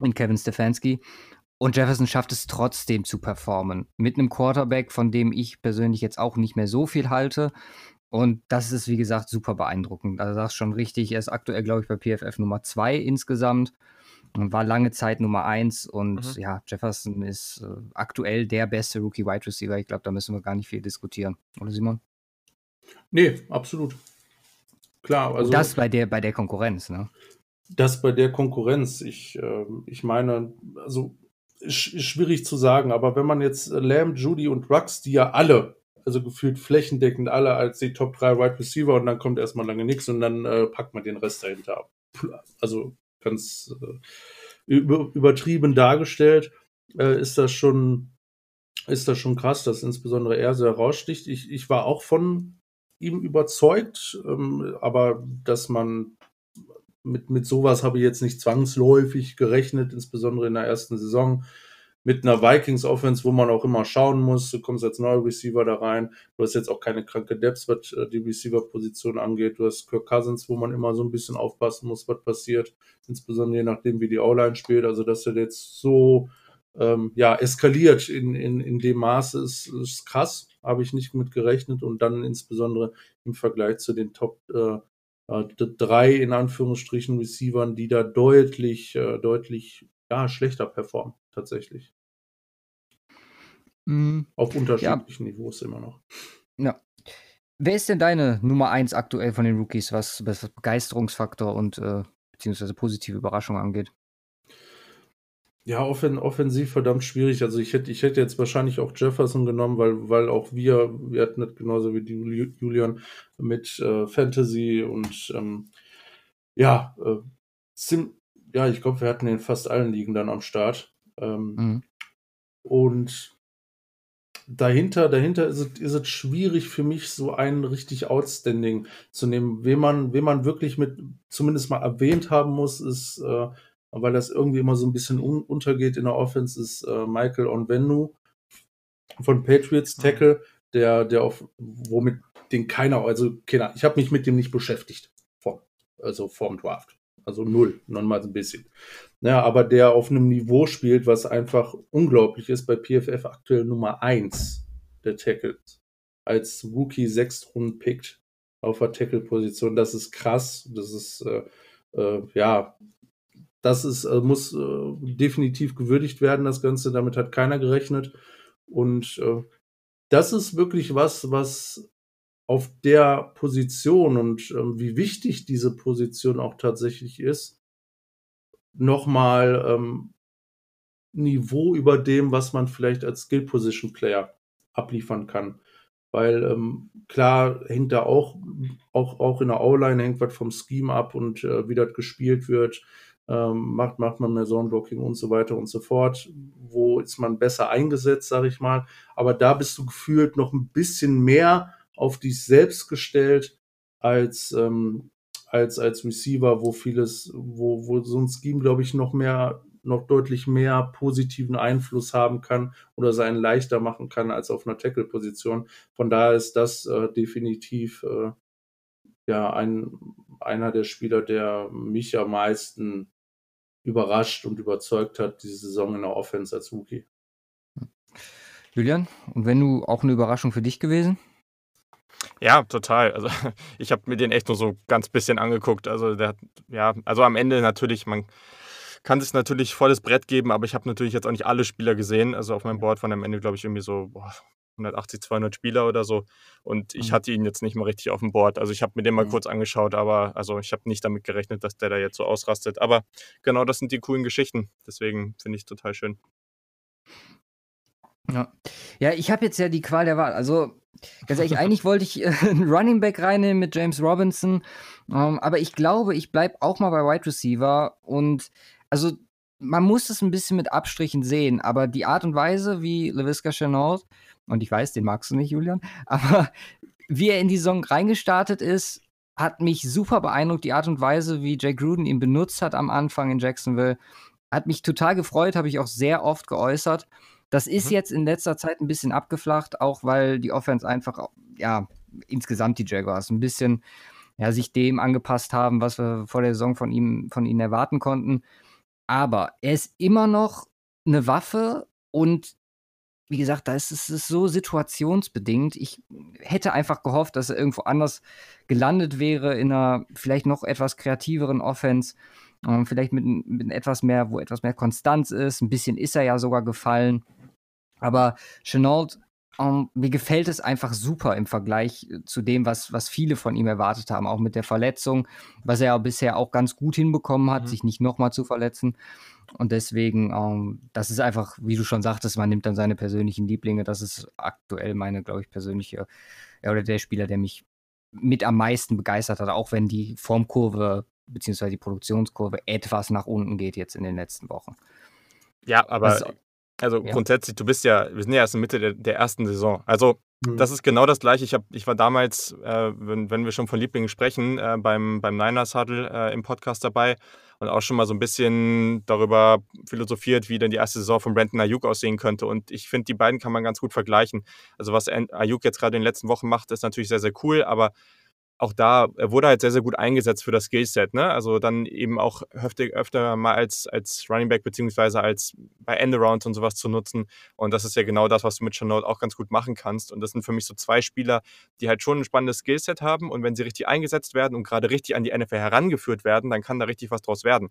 in Kevin Stefanski. Und Jefferson schafft es trotzdem zu performen. Mit einem Quarterback, von dem ich persönlich jetzt auch nicht mehr so viel halte. Und das ist, wie gesagt, super beeindruckend. Also, das ist schon richtig. Er ist aktuell, glaube ich, bei PFF Nummer 2 insgesamt und war lange Zeit Nummer 1. Und mhm. ja, Jefferson ist äh, aktuell der beste Rookie-Wide Receiver. Ich glaube, da müssen wir gar nicht viel diskutieren. Oder Simon? Nee, absolut. Klar. Also, das bei der, bei der Konkurrenz, ne? Das bei der Konkurrenz. Ich, äh, ich meine, also schwierig zu sagen, aber wenn man jetzt Lamb, Judy und Rux, die ja alle, also gefühlt flächendeckend alle als die Top 3 Wide Receiver und dann kommt erstmal lange nichts und dann äh, packt man den Rest dahinter ab. Also ganz äh, über, übertrieben dargestellt, äh, ist das schon ist das schon krass, dass insbesondere er so heraussticht. Ich, ich war auch von ihm überzeugt, ähm, aber dass man mit, mit sowas habe ich jetzt nicht zwangsläufig gerechnet, insbesondere in der ersten Saison. Mit einer Vikings-Offense, wo man auch immer schauen muss, du kommst als neuer Receiver da rein, du hast jetzt auch keine kranke Depths, was äh, die Receiver-Position angeht. Du hast Kirk Cousins, wo man immer so ein bisschen aufpassen muss, was passiert, insbesondere je nachdem, wie die O-Line spielt. Also, dass er jetzt so ähm, ja, eskaliert in, in, in dem Maße, ist, ist krass, habe ich nicht mit gerechnet und dann insbesondere im Vergleich zu den Top äh, äh, drei in Anführungsstrichen Receivern, die da deutlich, äh, deutlich ja, schlechter performen, tatsächlich. Mhm. Auf unterschiedlichen ja. Niveaus immer noch. Ja. Wer ist denn deine Nummer 1 aktuell von den Rookies, was, was Begeisterungsfaktor und äh, beziehungsweise positive Überraschung angeht? Ja, offen, offensiv verdammt schwierig. Also ich hätte, ich hätte jetzt wahrscheinlich auch Jefferson genommen, weil, weil auch wir, wir hatten das genauso wie Julian mit äh, Fantasy und ähm, ja, äh, Sim, ja, ich glaube, wir hatten in fast allen Ligen dann am Start. Ähm, mhm. Und dahinter, dahinter ist es, ist es schwierig für mich, so einen richtig outstanding zu nehmen. Wen man, wen man wirklich mit zumindest mal erwähnt haben muss, ist äh, weil das irgendwie immer so ein bisschen un untergeht in der Offense, ist äh, Michael Onwenu von Patriots mhm. Tackle, der, der auf, womit den keiner, also keiner, ich habe mich mit dem nicht beschäftigt, vor, also vorm Draft. Also null, noch mal so ein bisschen. Ja, aber der auf einem Niveau spielt, was einfach unglaublich ist. Bei PFF aktuell Nummer 1 der Tackles. Als Rookie sechs Runden pickt auf der Tackle-Position. Das ist krass. Das ist, äh, äh, ja, das ist, äh, muss äh, definitiv gewürdigt werden, das Ganze. Damit hat keiner gerechnet. Und äh, das ist wirklich was, was auf der Position und ähm, wie wichtig diese Position auch tatsächlich ist, nochmal ähm, Niveau über dem, was man vielleicht als Skill Position Player abliefern kann. Weil ähm, klar hängt da auch, auch, auch in der O-Line hängt was vom Scheme ab und äh, wie das gespielt wird. Ähm, macht, macht man mehr Zone-Blocking und so weiter und so fort. Wo ist man besser eingesetzt, sage ich mal. Aber da bist du gefühlt noch ein bisschen mehr auf dich selbst gestellt als, ähm, als, als Receiver, wo vieles, wo, wo so ein Scheme, glaube ich, noch mehr, noch deutlich mehr positiven Einfluss haben kann oder seinen leichter machen kann als auf einer Tackle-Position. Von daher ist das äh, definitiv äh, ja ein, einer der Spieler, der mich am meisten überrascht und überzeugt hat, diese Saison in der Offense als Rookie. Julian, und wenn du auch eine Überraschung für dich gewesen? Ja, total. Also ich habe mir den echt nur so ganz bisschen angeguckt. Also der ja, also am Ende natürlich, man kann sich natürlich volles Brett geben, aber ich habe natürlich jetzt auch nicht alle Spieler gesehen. Also auf meinem Board waren am Ende, glaube ich, irgendwie so boah, 180, 200 Spieler oder so. Und ich mhm. hatte ihn jetzt nicht mal richtig auf dem Board. Also ich habe mir den mal mhm. kurz angeschaut, aber also ich habe nicht damit gerechnet, dass der da jetzt so ausrastet. Aber genau das sind die coolen Geschichten. Deswegen finde ich es total schön. Ja, ja ich habe jetzt ja die Qual der Wahl. Also ganz ehrlich, eigentlich wollte ich äh, einen Running Back reinnehmen mit James Robinson. Ähm, aber ich glaube, ich bleibe auch mal bei Wide Receiver. Und also man muss es ein bisschen mit Abstrichen sehen, aber die Art und Weise, wie LaVisca Chenault und ich weiß, den magst du nicht, Julian, aber wie er in die Saison reingestartet ist, hat mich super beeindruckt. Die Art und Weise, wie Jake Gruden ihn benutzt hat am Anfang in Jacksonville, hat mich total gefreut, habe ich auch sehr oft geäußert. Das ist mhm. jetzt in letzter Zeit ein bisschen abgeflacht, auch weil die Offense einfach, ja, insgesamt die Jaguars ein bisschen ja, sich dem angepasst haben, was wir vor der Saison von ihm, von ihnen erwarten konnten. Aber er ist immer noch eine Waffe und wie gesagt, da ist es ist so situationsbedingt. Ich hätte einfach gehofft, dass er irgendwo anders gelandet wäre, in einer vielleicht noch etwas kreativeren Offense. Ähm, vielleicht mit, mit etwas mehr, wo etwas mehr Konstanz ist. Ein bisschen ist er ja sogar gefallen. Aber Chenault, um, ähm, mir gefällt es einfach super im Vergleich zu dem, was, was viele von ihm erwartet haben, auch mit der Verletzung, was er bisher auch ganz gut hinbekommen hat, mhm. sich nicht nochmal zu verletzen. Und deswegen, ähm, das ist einfach, wie du schon sagtest, man nimmt dann seine persönlichen Lieblinge. Das ist aktuell meine, glaube ich, persönliche, ja, oder der Spieler, der mich mit am meisten begeistert hat, auch wenn die Formkurve bzw. die Produktionskurve etwas nach unten geht jetzt in den letzten Wochen. Ja, aber ist, also ja. grundsätzlich, du bist ja, wir sind ja erst in Mitte der, der ersten Saison. Also mhm. das ist genau das Gleiche. Ich, hab, ich war damals, äh, wenn, wenn wir schon von Lieblingen sprechen, äh, beim, beim Niners Huddle äh, im Podcast dabei und auch schon mal so ein bisschen darüber philosophiert, wie denn die erste Saison von Brandon Ayuk aussehen könnte. Und ich finde, die beiden kann man ganz gut vergleichen. Also was Ayuk jetzt gerade in den letzten Wochen macht, ist natürlich sehr, sehr cool, aber auch da, er wurde halt sehr, sehr gut eingesetzt für das Skillset, ne? Also dann eben auch öfter, öfter mal als, als Running Back beziehungsweise als bei Endarounds und sowas zu nutzen. Und das ist ja genau das, was du mit Chanel auch ganz gut machen kannst. Und das sind für mich so zwei Spieler, die halt schon ein spannendes Skillset haben. Und wenn sie richtig eingesetzt werden und gerade richtig an die NFL herangeführt werden, dann kann da richtig was draus werden.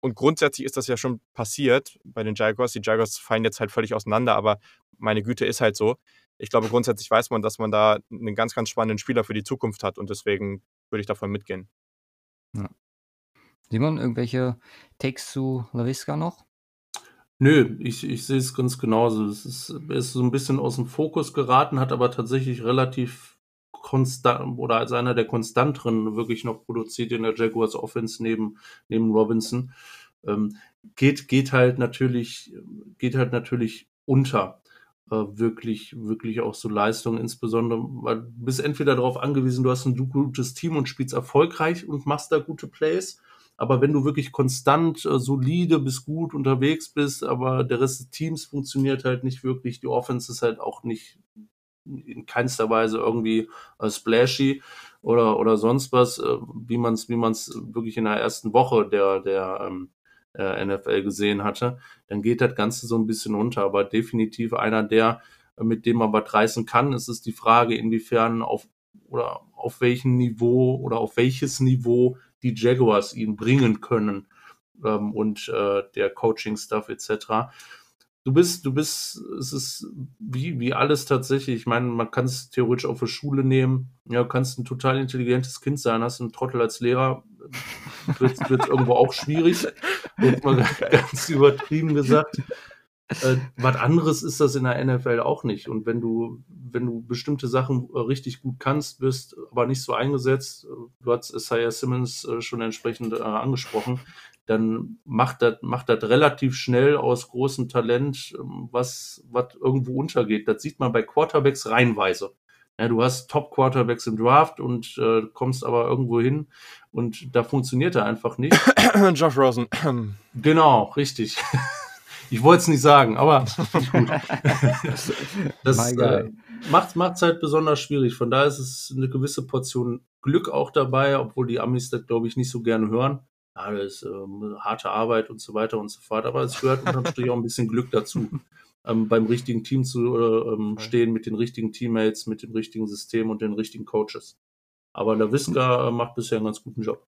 Und grundsätzlich ist das ja schon passiert bei den Jaguars. Die Jaguars fallen jetzt halt völlig auseinander, aber meine Güte ist halt so ich glaube, grundsätzlich weiß man, dass man da einen ganz, ganz spannenden Spieler für die Zukunft hat und deswegen würde ich davon mitgehen. Ja. Simon, irgendwelche Takes zu LaVisca noch? Nö, ich, ich sehe es ganz genauso. Es ist, ist so ein bisschen aus dem Fokus geraten, hat aber tatsächlich relativ konstant oder als einer der konstanteren wirklich noch produziert in der Jaguars Offense neben, neben Robinson. Ähm, geht, geht halt natürlich, geht halt natürlich unter äh, wirklich, wirklich auch so Leistungen, insbesondere, weil du bist entweder darauf angewiesen, du hast ein gutes Team und spielst erfolgreich und machst da gute Plays. Aber wenn du wirklich konstant, äh, solide bis gut unterwegs bist, aber der Rest des Teams funktioniert halt nicht wirklich, die Offense ist halt auch nicht in keinster Weise irgendwie äh, splashy oder, oder sonst was, wie man es wie man's wirklich in der ersten Woche der, der, ähm, äh, NFL gesehen hatte, dann geht das Ganze so ein bisschen unter. Aber definitiv einer, der, äh, mit dem man was reißen kann. Es ist die Frage, inwiefern auf oder auf welchem Niveau oder auf welches Niveau die Jaguars ihn bringen können ähm, und äh, der Coaching-Stuff etc du bist, du bist, es ist wie, wie alles tatsächlich. Ich meine, man kann es theoretisch auch für Schule nehmen. Ja, du kannst ein total intelligentes Kind sein, hast einen Trottel als Lehrer, wird, wird irgendwo auch schwierig. Jetzt mal ganz übertrieben gesagt. Äh, was anderes ist das in der NFL auch nicht. Und wenn du, wenn du bestimmte Sachen äh, richtig gut kannst, bist aber nicht so eingesetzt, äh, du hast Isaiah Simmons äh, schon entsprechend äh, angesprochen, dann macht das macht das relativ schnell aus großem Talent, ähm, was, was irgendwo untergeht. Das sieht man bei Quarterbacks reihenweise. Ja, du hast Top-Quarterbacks im Draft und äh, kommst aber irgendwo hin und da funktioniert er einfach nicht. Josh Rosen. genau, richtig. Ich wollte es nicht sagen, aber gut. das äh, macht es halt besonders schwierig. Von daher ist es eine gewisse Portion Glück auch dabei, obwohl die Amis das, glaube ich, nicht so gerne hören ja, das ist ähm, harte Arbeit und so weiter und so fort. Aber es gehört unterm Strich auch ein bisschen Glück dazu, ähm, beim richtigen Team zu äh, ähm, stehen, mit den richtigen Teammates, mit dem richtigen System und den richtigen Coaches. Aber der Wiska äh, macht bisher einen ganz guten Job.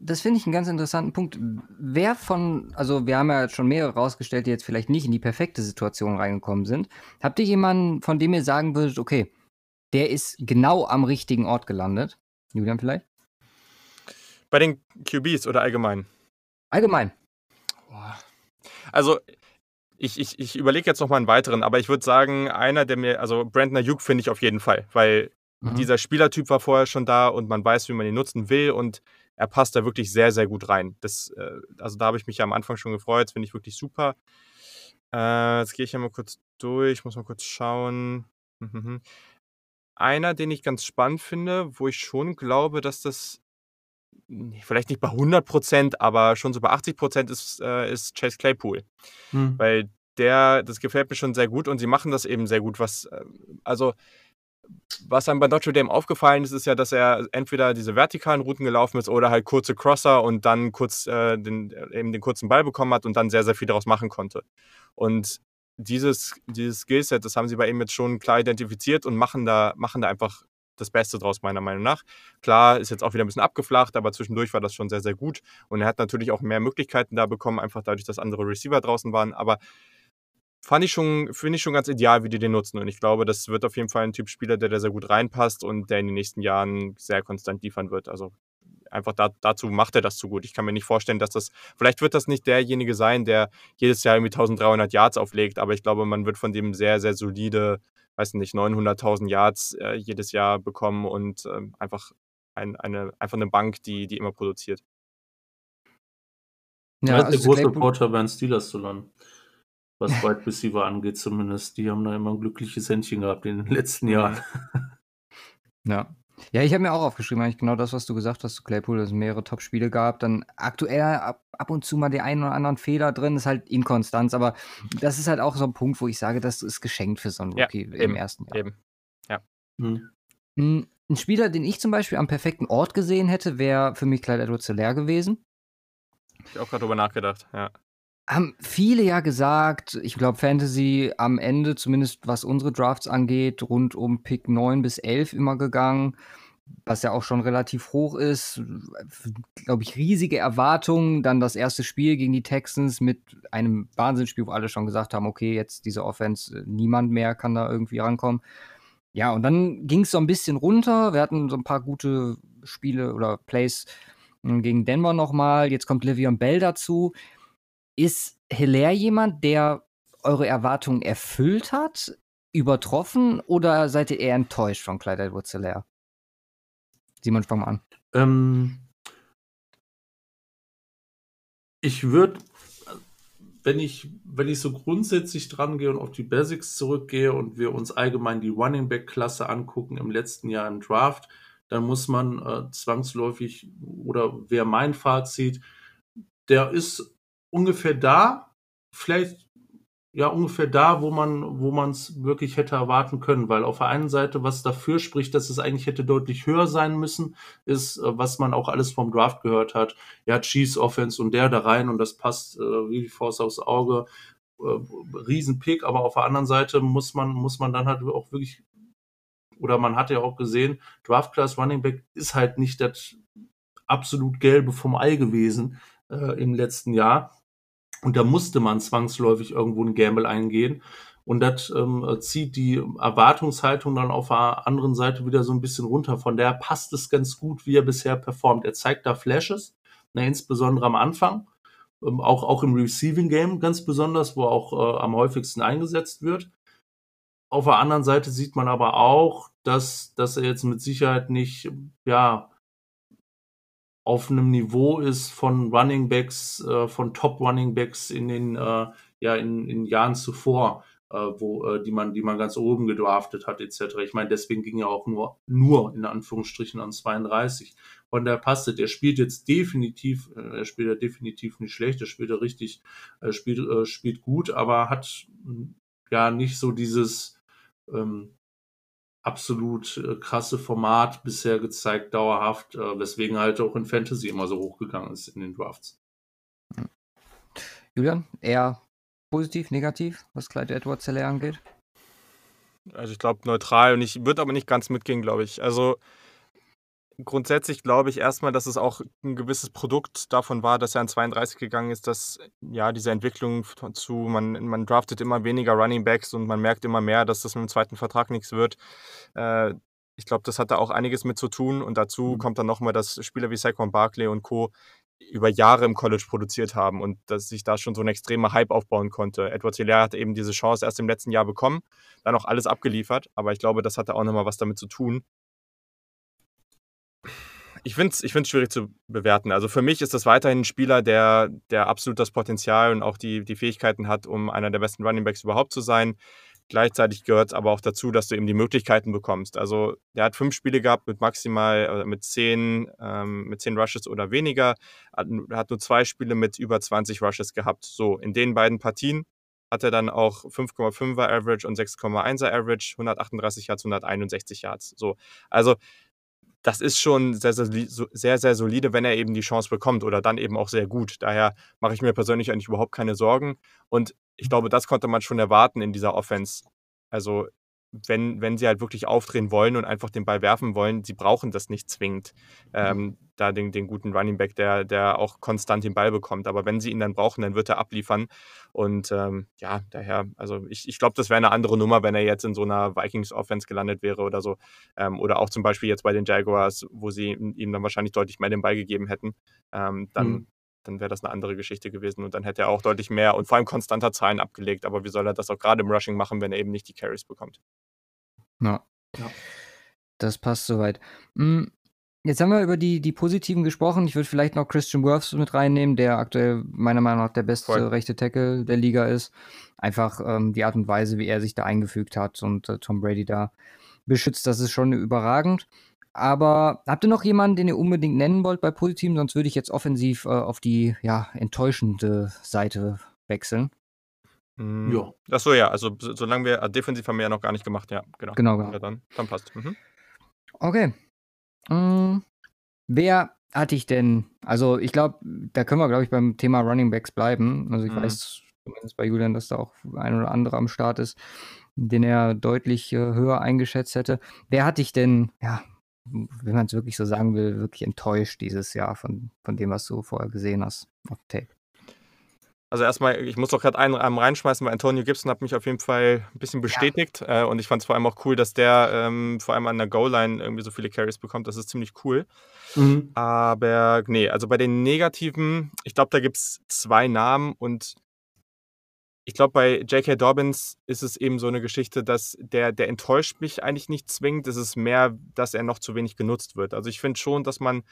Das finde ich einen ganz interessanten Punkt. Wer von, also wir haben ja schon mehrere rausgestellt, die jetzt vielleicht nicht in die perfekte Situation reingekommen sind. Habt ihr jemanden, von dem ihr sagen würdet, okay, der ist genau am richtigen Ort gelandet? Julian vielleicht? Bei den QBs oder allgemein? Allgemein. Also, ich, ich, ich überlege jetzt noch mal einen weiteren, aber ich würde sagen, einer, der mir, also Brandon Ayuk finde ich auf jeden Fall, weil mhm. dieser Spielertyp war vorher schon da und man weiß, wie man ihn nutzen will und er passt da wirklich sehr, sehr gut rein. Das, äh, also da habe ich mich ja am Anfang schon gefreut, das finde ich wirklich super. Äh, jetzt gehe ich ja mal kurz durch, muss mal kurz schauen. Mhm. Einer, den ich ganz spannend finde, wo ich schon glaube, dass das vielleicht nicht bei 100 Prozent, aber schon so bei 80 Prozent ist, äh, ist Chase Claypool. Hm. Weil der, das gefällt mir schon sehr gut und sie machen das eben sehr gut. Was, äh, also, was einem bei Notre Dame aufgefallen ist, ist ja, dass er entweder diese vertikalen Routen gelaufen ist oder halt kurze Crosser und dann kurz äh, den, eben den kurzen Ball bekommen hat und dann sehr, sehr viel daraus machen konnte. Und dieses, dieses Skillset, das haben sie bei ihm jetzt schon klar identifiziert und machen da, machen da einfach das Beste draus, meiner Meinung nach. Klar, ist jetzt auch wieder ein bisschen abgeflacht, aber zwischendurch war das schon sehr, sehr gut. Und er hat natürlich auch mehr Möglichkeiten da bekommen, einfach dadurch, dass andere Receiver draußen waren. Aber fand ich schon, finde ich schon ganz ideal, wie die den nutzen. Und ich glaube, das wird auf jeden Fall ein Typ Spieler, der da sehr gut reinpasst und der in den nächsten Jahren sehr konstant liefern wird. Also einfach da, dazu macht er das zu gut. Ich kann mir nicht vorstellen, dass das, vielleicht wird das nicht derjenige sein, der jedes Jahr irgendwie 1300 Yards auflegt, aber ich glaube, man wird von dem sehr, sehr solide weiß nicht, 900.000 Yards äh, jedes Jahr bekommen und ähm, einfach, ein, eine, einfach eine Bank, die, die immer produziert. Ja, ist also der große Claypool Vorteil bei den Steelers zu landen. Was Wide Receiver angeht, zumindest. Die haben da immer ein glückliches Händchen gehabt in den letzten Jahren. Ja. Ja, ich habe mir auch aufgeschrieben, eigentlich genau das, was du gesagt hast zu Claypool, dass es mehrere Top-Spiele gab. Dann aktuell ab, ab, und zu mal die einen oder anderen Fehler drin, ist halt Inkonstanz. Aber das ist halt auch so ein Punkt, wo ich sage, das ist geschenkt für so einen Rookie ja, im ersten Jahr. Eben. Ja. Hm. Ein Spieler, den ich zum Beispiel am perfekten Ort gesehen hätte, wäre für mich Clyde Edwards leer gewesen. Hab ich auch gerade drüber nachgedacht, ja haben viele ja gesagt, ich glaube, Fantasy am Ende, zumindest was unsere Drafts angeht, rund um Pick 9 bis 11 immer gegangen, was ja auch schon relativ hoch ist. Glaube ich, riesige Erwartungen. Dann das erste Spiel gegen die Texans mit einem Wahnsinnsspiel, wo alle schon gesagt haben, okay, jetzt diese Offense, niemand mehr kann da irgendwie rankommen. Ja, und dann ging es so ein bisschen runter. Wir hatten so ein paar gute Spiele oder Plays hm, gegen Denver nochmal. Jetzt kommt Livion Bell dazu. Ist Hilaire jemand, der eure Erwartungen erfüllt hat, übertroffen oder seid ihr eher enttäuscht von Clyde Edwards Hilaire? Simon, fang mal an. Ähm, ich würde, wenn ich, wenn ich so grundsätzlich dran gehe und auf die Basics zurückgehe und wir uns allgemein die Running Back Klasse angucken im letzten Jahr im Draft, dann muss man äh, zwangsläufig oder wäre mein Fazit, der ist ungefähr da, vielleicht ja ungefähr da, wo man wo man es wirklich hätte erwarten können, weil auf der einen Seite, was dafür spricht, dass es eigentlich hätte deutlich höher sein müssen, ist, äh, was man auch alles vom Draft gehört hat. Ja, Cheese Offense und der da rein und das passt äh, wie die Faust aufs Auge. Äh, Riesenpick, aber auf der anderen Seite muss man muss man dann halt auch wirklich oder man hat ja auch gesehen, Draft Class Running Back ist halt nicht das absolut gelbe vom Ei gewesen äh, im letzten Jahr. Und da musste man zwangsläufig irgendwo ein Gamble eingehen. Und das ähm, zieht die Erwartungshaltung dann auf der anderen Seite wieder so ein bisschen runter. Von daher passt es ganz gut, wie er bisher performt. Er zeigt da Flashes, ne, insbesondere am Anfang, ähm, auch, auch im Receiving Game ganz besonders, wo auch äh, am häufigsten eingesetzt wird. Auf der anderen Seite sieht man aber auch, dass, dass er jetzt mit Sicherheit nicht, ja, auf einem Niveau ist von Running Backs, äh, von Top Running Backs in den äh, ja in, in Jahren zuvor, äh, wo äh, die man die man ganz oben gedraftet hat etc. Ich meine, deswegen ging er auch nur nur in Anführungsstrichen an 32. Von der passte, der spielt jetzt definitiv, äh, er spielt ja definitiv nicht schlecht, er spielt ja richtig, äh, spielt spielt gut, aber hat ja nicht so dieses ähm, absolut äh, krasse Format bisher gezeigt, dauerhaft, äh, weswegen halt auch in Fantasy immer so hochgegangen ist in den Drafts. Julian, eher positiv, negativ, was Clyde Edwards Zeller angeht? Also ich glaube neutral und ich würde aber nicht ganz mitgehen, glaube ich. Also grundsätzlich glaube ich erstmal, dass es auch ein gewisses Produkt davon war, dass er an 32 gegangen ist, dass ja diese Entwicklung zu, man, man draftet immer weniger Running Backs und man merkt immer mehr, dass das mit dem zweiten Vertrag nichts wird. Äh, ich glaube, das hat da auch einiges mit zu tun und dazu mhm. kommt dann nochmal, dass Spieler wie Saquon Barkley und Co. über Jahre im College produziert haben und dass sich da schon so ein extremer Hype aufbauen konnte. Edward Hilaire hat eben diese Chance erst im letzten Jahr bekommen, dann auch alles abgeliefert, aber ich glaube, das hatte auch nochmal was damit zu tun, ich finde es ich find's schwierig zu bewerten. Also für mich ist das weiterhin ein Spieler, der, der absolut das Potenzial und auch die, die Fähigkeiten hat, um einer der besten Runningbacks überhaupt zu sein. Gleichzeitig gehört es aber auch dazu, dass du eben die Möglichkeiten bekommst. Also der hat fünf Spiele gehabt mit maximal, mit zehn, ähm, mit zehn Rushes oder weniger. Hat, hat nur zwei Spiele mit über 20 Rushes gehabt. So, in den beiden Partien hat er dann auch 5,5er Average und 6,1er Average, 138 Yards, 161 Yards. So, also das ist schon sehr, sehr, sehr, sehr solide, wenn er eben die Chance bekommt oder dann eben auch sehr gut. Daher mache ich mir persönlich eigentlich überhaupt keine Sorgen. Und ich glaube, das konnte man schon erwarten in dieser Offense. Also wenn, wenn sie halt wirklich aufdrehen wollen und einfach den Ball werfen wollen, sie brauchen das nicht zwingend, ähm, mhm. da den, den guten Running Back, der, der auch konstant den Ball bekommt. Aber wenn sie ihn dann brauchen, dann wird er abliefern. Und ähm, ja, daher, also ich, ich glaube, das wäre eine andere Nummer, wenn er jetzt in so einer Vikings-Offense gelandet wäre oder so. Ähm, oder auch zum Beispiel jetzt bei den Jaguars, wo sie ihm dann wahrscheinlich deutlich mehr den Ball gegeben hätten. Ähm, dann, mhm dann wäre das eine andere Geschichte gewesen und dann hätte er auch deutlich mehr und vor allem konstanter Zahlen abgelegt. Aber wie soll er das auch gerade im Rushing machen, wenn er eben nicht die Carries bekommt? Ja. ja. Das passt soweit. Hm, jetzt haben wir über die, die Positiven gesprochen. Ich würde vielleicht noch Christian Worths mit reinnehmen, der aktuell meiner Meinung nach der beste Voll. rechte Tackle der Liga ist. Einfach ähm, die Art und Weise, wie er sich da eingefügt hat und äh, Tom Brady da beschützt, das ist schon überragend. Aber habt ihr noch jemanden, den ihr unbedingt nennen wollt bei Positiven? Sonst würde ich jetzt offensiv äh, auf die ja, enttäuschende Seite wechseln. Mm, ja. Achso, ja, also solange wir äh, defensiv haben wir ja noch gar nicht gemacht, ja, genau. Genau, genau. Ja, dann, dann passt. Mhm. Okay. Mhm. Wer hatte ich denn? Also, ich glaube, da können wir, glaube ich, beim Thema Running Backs bleiben. Also, ich mhm. weiß zumindest bei Julian, dass da auch ein oder andere am Start ist, den er deutlich äh, höher eingeschätzt hätte. Wer hatte ich denn, ja, wenn man es wirklich so sagen will, wirklich enttäuscht dieses Jahr von, von dem, was du vorher gesehen hast auf Tape? Also erstmal, ich muss doch gerade einen, einen reinschmeißen, weil Antonio Gibson hat mich auf jeden Fall ein bisschen bestätigt. Ja. Äh, und ich fand es vor allem auch cool, dass der ähm, vor allem an der Goal-Line irgendwie so viele Carries bekommt. Das ist ziemlich cool. Mhm. Aber nee, also bei den negativen, ich glaube, da gibt es zwei Namen und ich glaube, bei J.K. Dobbins ist es eben so eine Geschichte, dass der, der enttäuscht mich eigentlich nicht zwingend. Es ist mehr, dass er noch zu wenig genutzt wird. Also ich finde schon, dass man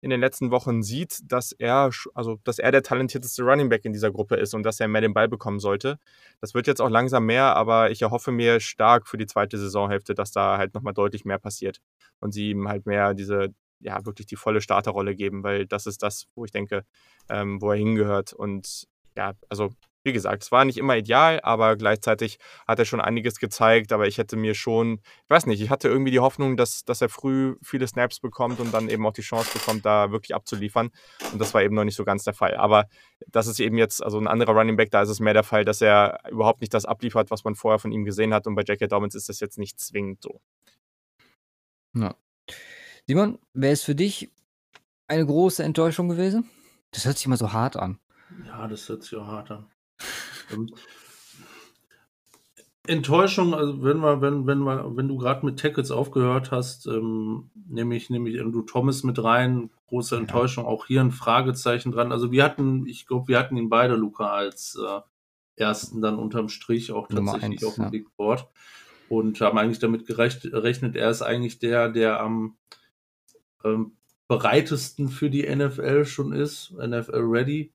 in den letzten Wochen sieht, dass er, also dass er der talentierteste Running Back in dieser Gruppe ist und dass er mehr den Ball bekommen sollte. Das wird jetzt auch langsam mehr, aber ich erhoffe mir stark für die zweite Saisonhälfte, dass da halt nochmal deutlich mehr passiert und sie ihm halt mehr diese, ja, wirklich die volle Starterrolle geben, weil das ist das, wo ich denke, ähm, wo er hingehört. Und ja, also wie gesagt, es war nicht immer ideal, aber gleichzeitig hat er schon einiges gezeigt. Aber ich hätte mir schon, ich weiß nicht, ich hatte irgendwie die Hoffnung, dass, dass er früh viele Snaps bekommt und dann eben auch die Chance bekommt, da wirklich abzuliefern. Und das war eben noch nicht so ganz der Fall. Aber das ist eben jetzt, also ein anderer Running Back, da ist es mehr der Fall, dass er überhaupt nicht das abliefert, was man vorher von ihm gesehen hat. Und bei J.K. Dobbins ist das jetzt nicht zwingend so. Ja. Simon, wer ist für dich eine große Enttäuschung gewesen? Das hört sich immer so hart an. Ja, das hört sich auch hart an. Ähm, Enttäuschung, also wenn wir, wenn, wenn wir, wenn du gerade mit Tackles aufgehört hast, ähm, nehme ich, nehme ich Andrew Thomas mit rein. Große Enttäuschung, auch hier ein Fragezeichen dran. Also wir hatten, ich glaube, wir hatten ihn beide, Luca, als äh, ersten dann unterm Strich auch tatsächlich eins, auf dem ja. Big Board und haben eigentlich damit gerechnet, er ist eigentlich der, der am ähm, bereitesten für die NFL schon ist, NFL ready.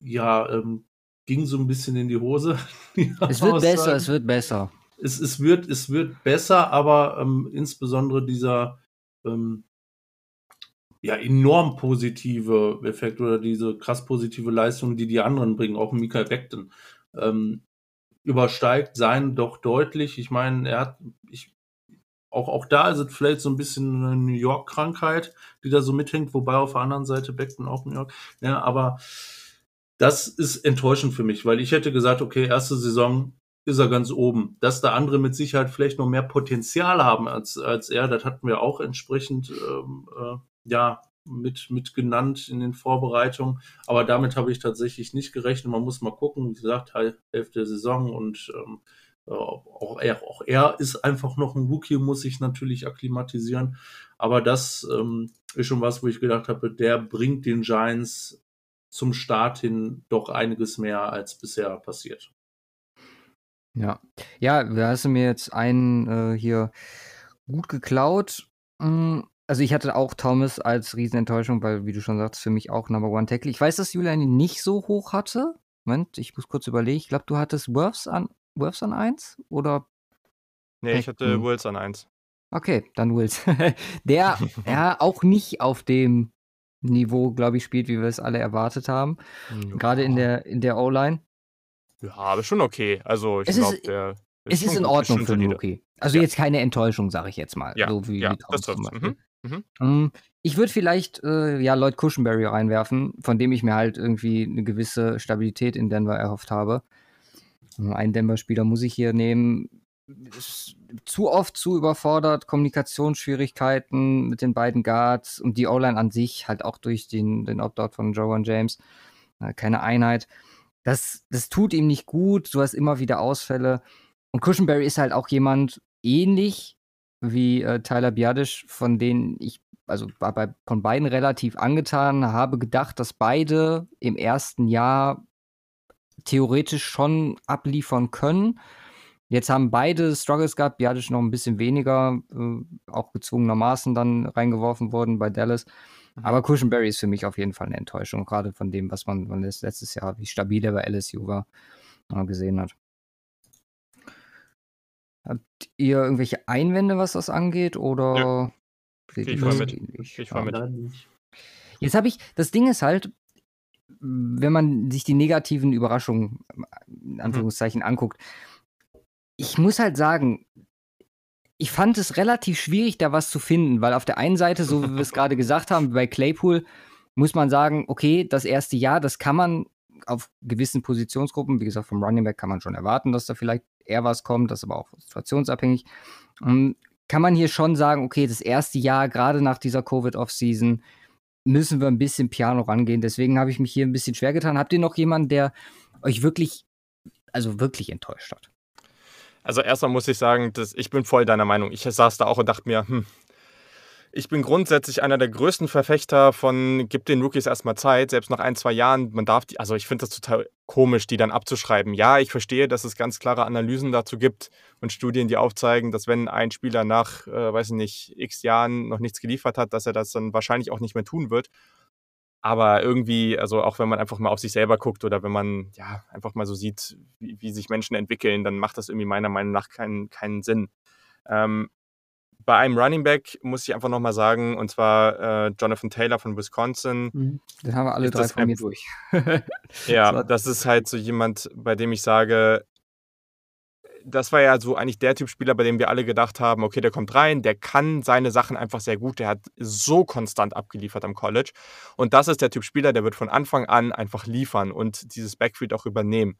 Ja, ähm, ging so ein bisschen in die Hose. Es wird besser, es wird besser. Es, es, wird, es wird besser, aber ähm, insbesondere dieser ähm, ja, enorm positive Effekt oder diese krass positive Leistung, die die anderen bringen, auch Michael Beckton, ähm, übersteigt sein doch deutlich. Ich meine, er hat, ich, auch, auch da ist es vielleicht so ein bisschen eine New York-Krankheit, die da so mithängt, wobei auf der anderen Seite Beckton auch New York. Ja, aber das ist enttäuschend für mich, weil ich hätte gesagt, okay, erste Saison ist er ganz oben. Dass da andere mit Sicherheit vielleicht noch mehr Potenzial haben als, als er, das hatten wir auch entsprechend ähm, äh, ja, mit, mit genannt in den Vorbereitungen. Aber damit habe ich tatsächlich nicht gerechnet. Man muss mal gucken, wie gesagt, Hälfte der Saison und ähm, äh, auch, er, auch er ist einfach noch ein Rookie, muss sich natürlich akklimatisieren. Aber das ähm, ist schon was, wo ich gedacht habe, der bringt den Giants zum Start hin doch einiges mehr als bisher passiert. Ja, ja, da hast du mir jetzt einen äh, hier gut geklaut. Mm, also ich hatte auch Thomas als Riesenenttäuschung, weil, wie du schon sagst, für mich auch Number One Tackle. Ich weiß, dass Julian ihn nicht so hoch hatte. Moment, ich muss kurz überlegen. Ich glaube, du hattest Worths an, Worths an 1 oder? Nee, ich hatte Wills an 1. Okay, dann Wills. Der ja auch nicht auf dem Niveau, glaube ich, spielt, wie wir es alle erwartet haben. Ja. Gerade in der, in der O-Line. Ja, aber schon okay. Also ich glaube, der. Ist es ist in Ordnung für einen Rookie. Also ja. jetzt keine Enttäuschung, sage ich jetzt mal. Ja, so wie, ja, das Beispiel. Mhm. Mhm. Ich würde vielleicht äh, ja Lloyd Cushenberry reinwerfen, von dem ich mir halt irgendwie eine gewisse Stabilität in Denver erhofft habe. Einen Denver-Spieler muss ich hier nehmen zu oft zu überfordert, Kommunikationsschwierigkeiten mit den beiden Guards und die O-Line an sich, halt auch durch den, den Opt-out von Joan James, äh, keine Einheit. Das, das tut ihm nicht gut, du hast immer wieder Ausfälle. Und Cushionberry ist halt auch jemand ähnlich wie äh, Tyler Biadisch, von denen ich, also war bei, von beiden relativ angetan, habe gedacht, dass beide im ersten Jahr theoretisch schon abliefern können. Jetzt haben beide Struggles gehabt, Biadic noch ein bisschen weniger, äh, auch gezwungenermaßen dann reingeworfen worden bei Dallas. Mhm. Aber Cushionberry ist für mich auf jeden Fall eine Enttäuschung, gerade von dem, was man, man letztes Jahr, wie stabil er bei LSU war, äh, gesehen hat. Habt ihr irgendwelche Einwände, was das angeht? Oder ja. ich voll mit. Ich voll mit. Jetzt habe ich, das Ding ist halt, wenn man sich die negativen Überraschungen, in mhm. Anführungszeichen, hm. anguckt, ich muss halt sagen, ich fand es relativ schwierig, da was zu finden, weil auf der einen Seite, so wie wir es gerade gesagt haben, bei Claypool, muss man sagen, okay, das erste Jahr, das kann man auf gewissen Positionsgruppen, wie gesagt, vom Running Back kann man schon erwarten, dass da vielleicht eher was kommt, das ist aber auch situationsabhängig. Ähm, kann man hier schon sagen, okay, das erste Jahr, gerade nach dieser Covid-Off-Season, müssen wir ein bisschen Piano rangehen. Deswegen habe ich mich hier ein bisschen schwer getan. Habt ihr noch jemanden, der euch wirklich, also wirklich enttäuscht hat? Also erstmal muss ich sagen, dass ich bin voll deiner Meinung. Ich saß da auch und dachte mir, hm, ich bin grundsätzlich einer der größten Verfechter von, gib den Rookies erstmal Zeit, selbst nach ein, zwei Jahren. Man darf die, also ich finde das total komisch, die dann abzuschreiben. Ja, ich verstehe, dass es ganz klare Analysen dazu gibt und Studien, die aufzeigen, dass wenn ein Spieler nach, äh, weiß ich nicht, x Jahren noch nichts geliefert hat, dass er das dann wahrscheinlich auch nicht mehr tun wird. Aber irgendwie, also auch wenn man einfach mal auf sich selber guckt oder wenn man ja einfach mal so sieht, wie, wie sich Menschen entwickeln, dann macht das irgendwie meiner Meinung nach keinen, keinen Sinn. Ähm, bei einem Running Back muss ich einfach nochmal sagen, und zwar äh, Jonathan Taylor von Wisconsin. Mhm. Den haben wir alle drei von mir durch. ja, das ist halt so jemand, bei dem ich sage, das war ja so eigentlich der Typ Spieler, bei dem wir alle gedacht haben, okay, der kommt rein, der kann seine Sachen einfach sehr gut, der hat so konstant abgeliefert am College. Und das ist der Typ Spieler, der wird von Anfang an einfach liefern und dieses Backfield auch übernehmen.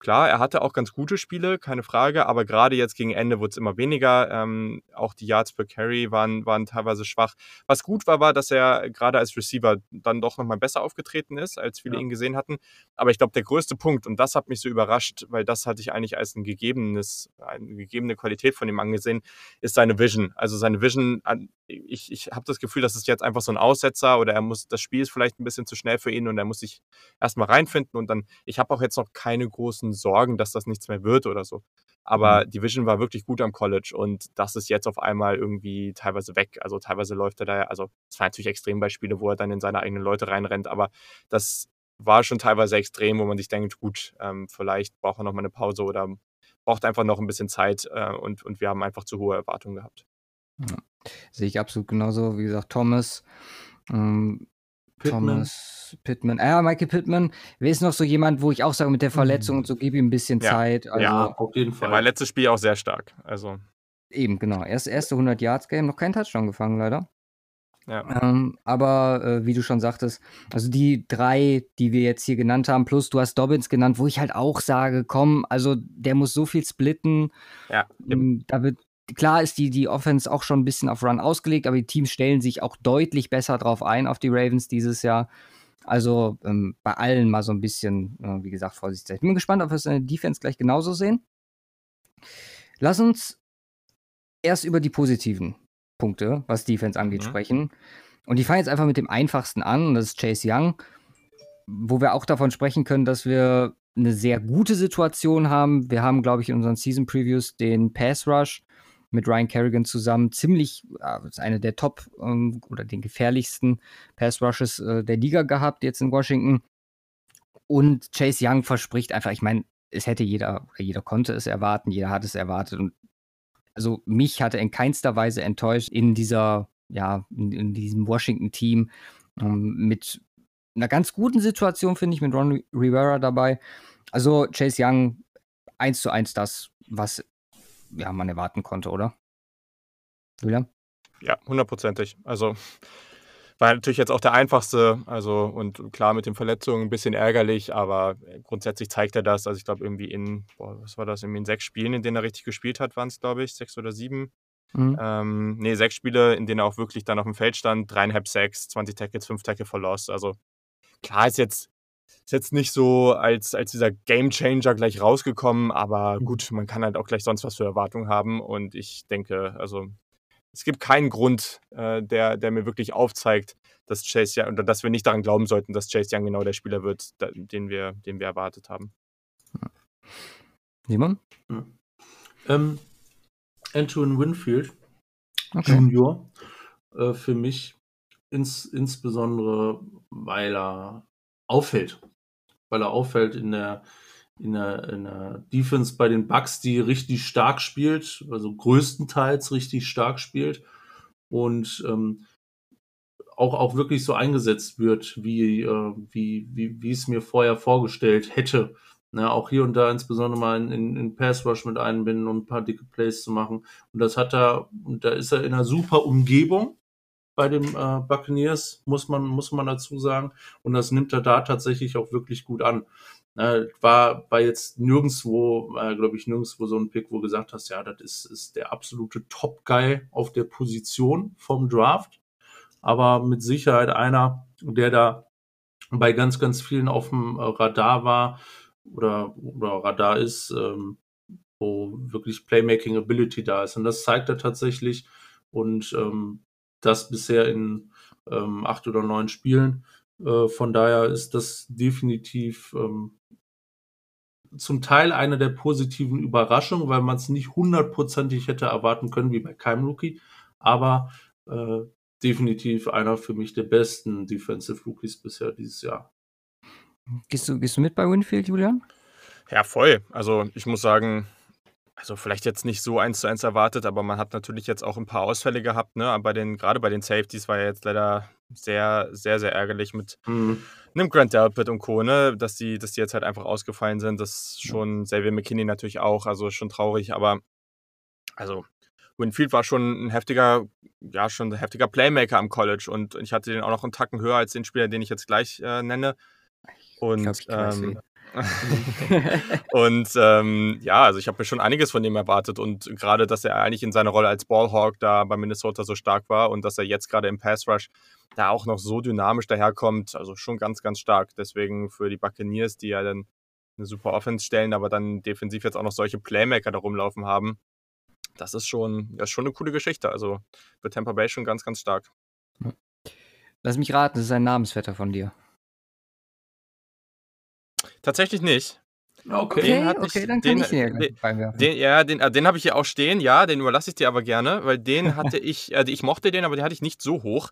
Klar, er hatte auch ganz gute Spiele, keine Frage, aber gerade jetzt gegen Ende wurde es immer weniger. Ähm, auch die Yards per Carry waren, waren teilweise schwach. Was gut war, war, dass er gerade als Receiver dann doch nochmal besser aufgetreten ist, als viele ja. ihn gesehen hatten. Aber ich glaube, der größte Punkt, und das hat mich so überrascht, weil das hatte ich eigentlich als ein gegebenes, eine gegebene Qualität von ihm angesehen, ist seine Vision. Also seine Vision, ich, ich habe das Gefühl, dass es jetzt einfach so ein Aussetzer oder er muss, das Spiel ist vielleicht ein bisschen zu schnell für ihn und er muss sich erstmal reinfinden und dann, ich habe auch jetzt noch keine großen großen Sorgen, dass das nichts mehr wird oder so. Aber mhm. die Vision war wirklich gut am College und das ist jetzt auf einmal irgendwie teilweise weg. Also teilweise läuft er da, also es waren natürlich Extrembeispiele, wo er dann in seine eigenen Leute reinrennt, aber das war schon teilweise extrem, wo man sich denkt, gut, ähm, vielleicht braucht er noch mal eine Pause oder braucht einfach noch ein bisschen Zeit äh, und, und wir haben einfach zu hohe Erwartungen gehabt. Ja. Sehe ich absolut genauso. Wie gesagt, Thomas, ähm, Pittman. Thomas Pittman. Ah, Michael Pittman. Wer ist noch so jemand, wo ich auch sage, mit der Verletzung mhm. und so, gebe ihm ein bisschen ja. Zeit. Also, ja, auf jeden Fall. War letztes Spiel auch sehr stark. Also. Eben, genau. Erst erste 100 Yards Game, noch kein Touchdown gefangen, leider. Ja. Ähm, aber äh, wie du schon sagtest, also die drei, die wir jetzt hier genannt haben, plus du hast Dobbins genannt, wo ich halt auch sage, komm, also der muss so viel splitten. Ja. Ähm, da wird klar ist die, die Offense auch schon ein bisschen auf Run ausgelegt, aber die Teams stellen sich auch deutlich besser drauf ein, auf die Ravens dieses Jahr. Also ähm, bei allen mal so ein bisschen, äh, wie gesagt, vorsichtig. Ich bin gespannt, ob wir es in der Defense gleich genauso sehen. Lass uns erst über die positiven Punkte, was Defense angeht, mhm. sprechen. Und ich fange jetzt einfach mit dem einfachsten an, und das ist Chase Young, wo wir auch davon sprechen können, dass wir eine sehr gute Situation haben. Wir haben, glaube ich, in unseren Season Previews den Pass Rush mit Ryan Kerrigan zusammen ziemlich, äh, eine der Top ähm, oder den gefährlichsten Pass Rushes äh, der Liga gehabt jetzt in Washington. Und Chase Young verspricht einfach, ich meine, es hätte jeder, jeder konnte es erwarten, jeder hat es erwartet. Und also mich hatte in keinster Weise enttäuscht in dieser, ja, in, in diesem Washington-Team ähm, mit einer ganz guten Situation, finde ich, mit Ron Rivera dabei. Also Chase Young eins zu eins das, was ja, man erwarten konnte, oder? Julian? Ja, hundertprozentig. Also war natürlich jetzt auch der einfachste, also und klar mit den Verletzungen ein bisschen ärgerlich, aber grundsätzlich zeigt er das. Also ich glaube irgendwie in, boah, was war das, irgendwie in sechs Spielen, in denen er richtig gespielt hat, waren es glaube ich, sechs oder sieben. Mhm. Ähm, nee, sechs Spiele, in denen er auch wirklich dann auf dem Feld stand, dreieinhalb Sacks, 20 Tackles, fünf Tackle for Loss. Also klar ist jetzt ist jetzt nicht so als, als dieser Gamechanger gleich rausgekommen, aber gut, man kann halt auch gleich sonst was für Erwartungen haben. Und ich denke, also es gibt keinen Grund, äh, der, der mir wirklich aufzeigt, dass Chase Young, oder dass wir nicht daran glauben sollten, dass Chase Young genau der Spieler wird, den wir, den wir erwartet haben. Niemand? Ja. Ähm, Antoine Winfield okay. Junior äh, für mich ins, insbesondere, weil er auffällt weil er auffällt in der, in der, in der Defense bei den Bucks, die richtig stark spielt, also größtenteils richtig stark spielt und ähm, auch, auch wirklich so eingesetzt wird, wie, äh, wie, wie, wie es mir vorher vorgestellt hätte. Na, auch hier und da insbesondere mal in, in, in Pass Rush mit einbinden und ein paar dicke Plays zu machen. Und das hat er, und da ist er in einer super Umgebung bei den äh, Buccaneers, muss man, muss man dazu sagen. Und das nimmt er da tatsächlich auch wirklich gut an. Äh, war, war jetzt nirgendwo, äh, glaube ich, nirgendwo so ein Pick, wo du gesagt hast, ja, das ist, ist der absolute Top-Guy auf der Position vom Draft. Aber mit Sicherheit einer, der da bei ganz, ganz vielen auf dem Radar war oder, oder Radar ist, ähm, wo wirklich Playmaking Ability da ist. Und das zeigt er tatsächlich. Und ähm, das bisher in ähm, acht oder neun Spielen. Äh, von daher ist das definitiv ähm, zum Teil eine der positiven Überraschungen, weil man es nicht hundertprozentig hätte erwarten können wie bei keinem Rookie, aber äh, definitiv einer für mich der besten Defensive Rookies bisher dieses Jahr. Gehst du, gehst du mit bei Winfield, Julian? Ja, voll. Also ich muss sagen, also vielleicht jetzt nicht so eins zu eins erwartet, aber man hat natürlich jetzt auch ein paar Ausfälle gehabt, ne? Aber bei den, gerade bei den Safeties war ja jetzt leider sehr, sehr, sehr ärgerlich mit Mhm. einem Grant Delpit und Co., ne? Dass die, dass die jetzt halt einfach ausgefallen sind. Das ist schon Xavier McKinney natürlich auch, also schon traurig, aber also Winfield war schon ein heftiger, ja, schon ein heftiger Playmaker am College und ich hatte den auch noch einen Tacken höher als den Spieler, den ich jetzt gleich äh, nenne. Und glaub, ich ähm, und ähm, ja, also ich habe mir schon einiges von dem erwartet und gerade, dass er eigentlich in seiner Rolle als Ballhawk da bei Minnesota so stark war und dass er jetzt gerade im Pass Rush da auch noch so dynamisch daherkommt, also schon ganz, ganz stark. Deswegen für die Buccaneers, die ja dann eine super Offense stellen, aber dann defensiv jetzt auch noch solche Playmaker da rumlaufen haben, das ist schon, das ist schon eine coole Geschichte. Also für Tampa Bay schon ganz, ganz stark. Lass mich raten, das ist ein Namensvetter von dir. Tatsächlich nicht. Okay. Den Okay, ich- okay, dann kann den- ich den ja den- reinwerfen. Den, ja, den, äh, den habe ich hier auch stehen, ja, den überlasse ich dir aber gerne, weil den hatte ich, also ich mochte den, aber den hatte ich nicht so hoch.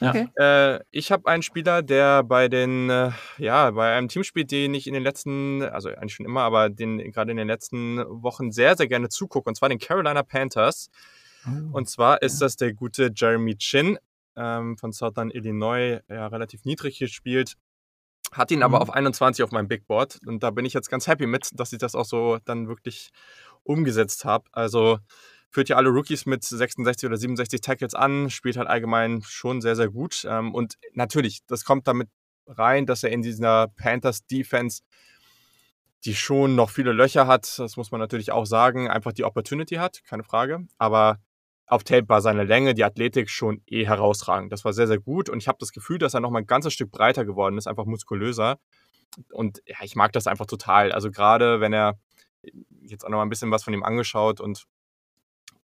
Ja. Okay. Äh, ich habe einen Spieler, der bei den, äh, ja, bei einem Team spielt, den ich in den letzten, also eigentlich schon immer, aber den gerade in den letzten Wochen sehr, sehr gerne zugucke, und zwar den Carolina Panthers. Oh. Und zwar ist das der gute Jeremy Chin ähm, von Southern Illinois, ja, relativ niedrig gespielt. Hat ihn aber Mhm. auf 21 auf meinem Big Board. Und da bin ich jetzt ganz happy mit, dass ich das auch so dann wirklich umgesetzt habe. Also führt ja alle Rookies mit 66 oder 67 Tackles an, spielt halt allgemein schon sehr, sehr gut. Ähm, und natürlich, das kommt damit rein, dass er in dieser Panthers Defense die schon noch viele Löcher hat, das muss man natürlich auch sagen, einfach die Opportunity hat, keine Frage. Aber auf Tape war seine Länge, die Athletik schon eh herausragend. Das war sehr, sehr gut und ich habe das Gefühl, dass er noch mal ein ganzes Stück breiter geworden ist, einfach muskulöser. Und ja, ich mag das einfach total. Also gerade wenn er jetzt auch noch mal ein bisschen was von ihm angeschaut und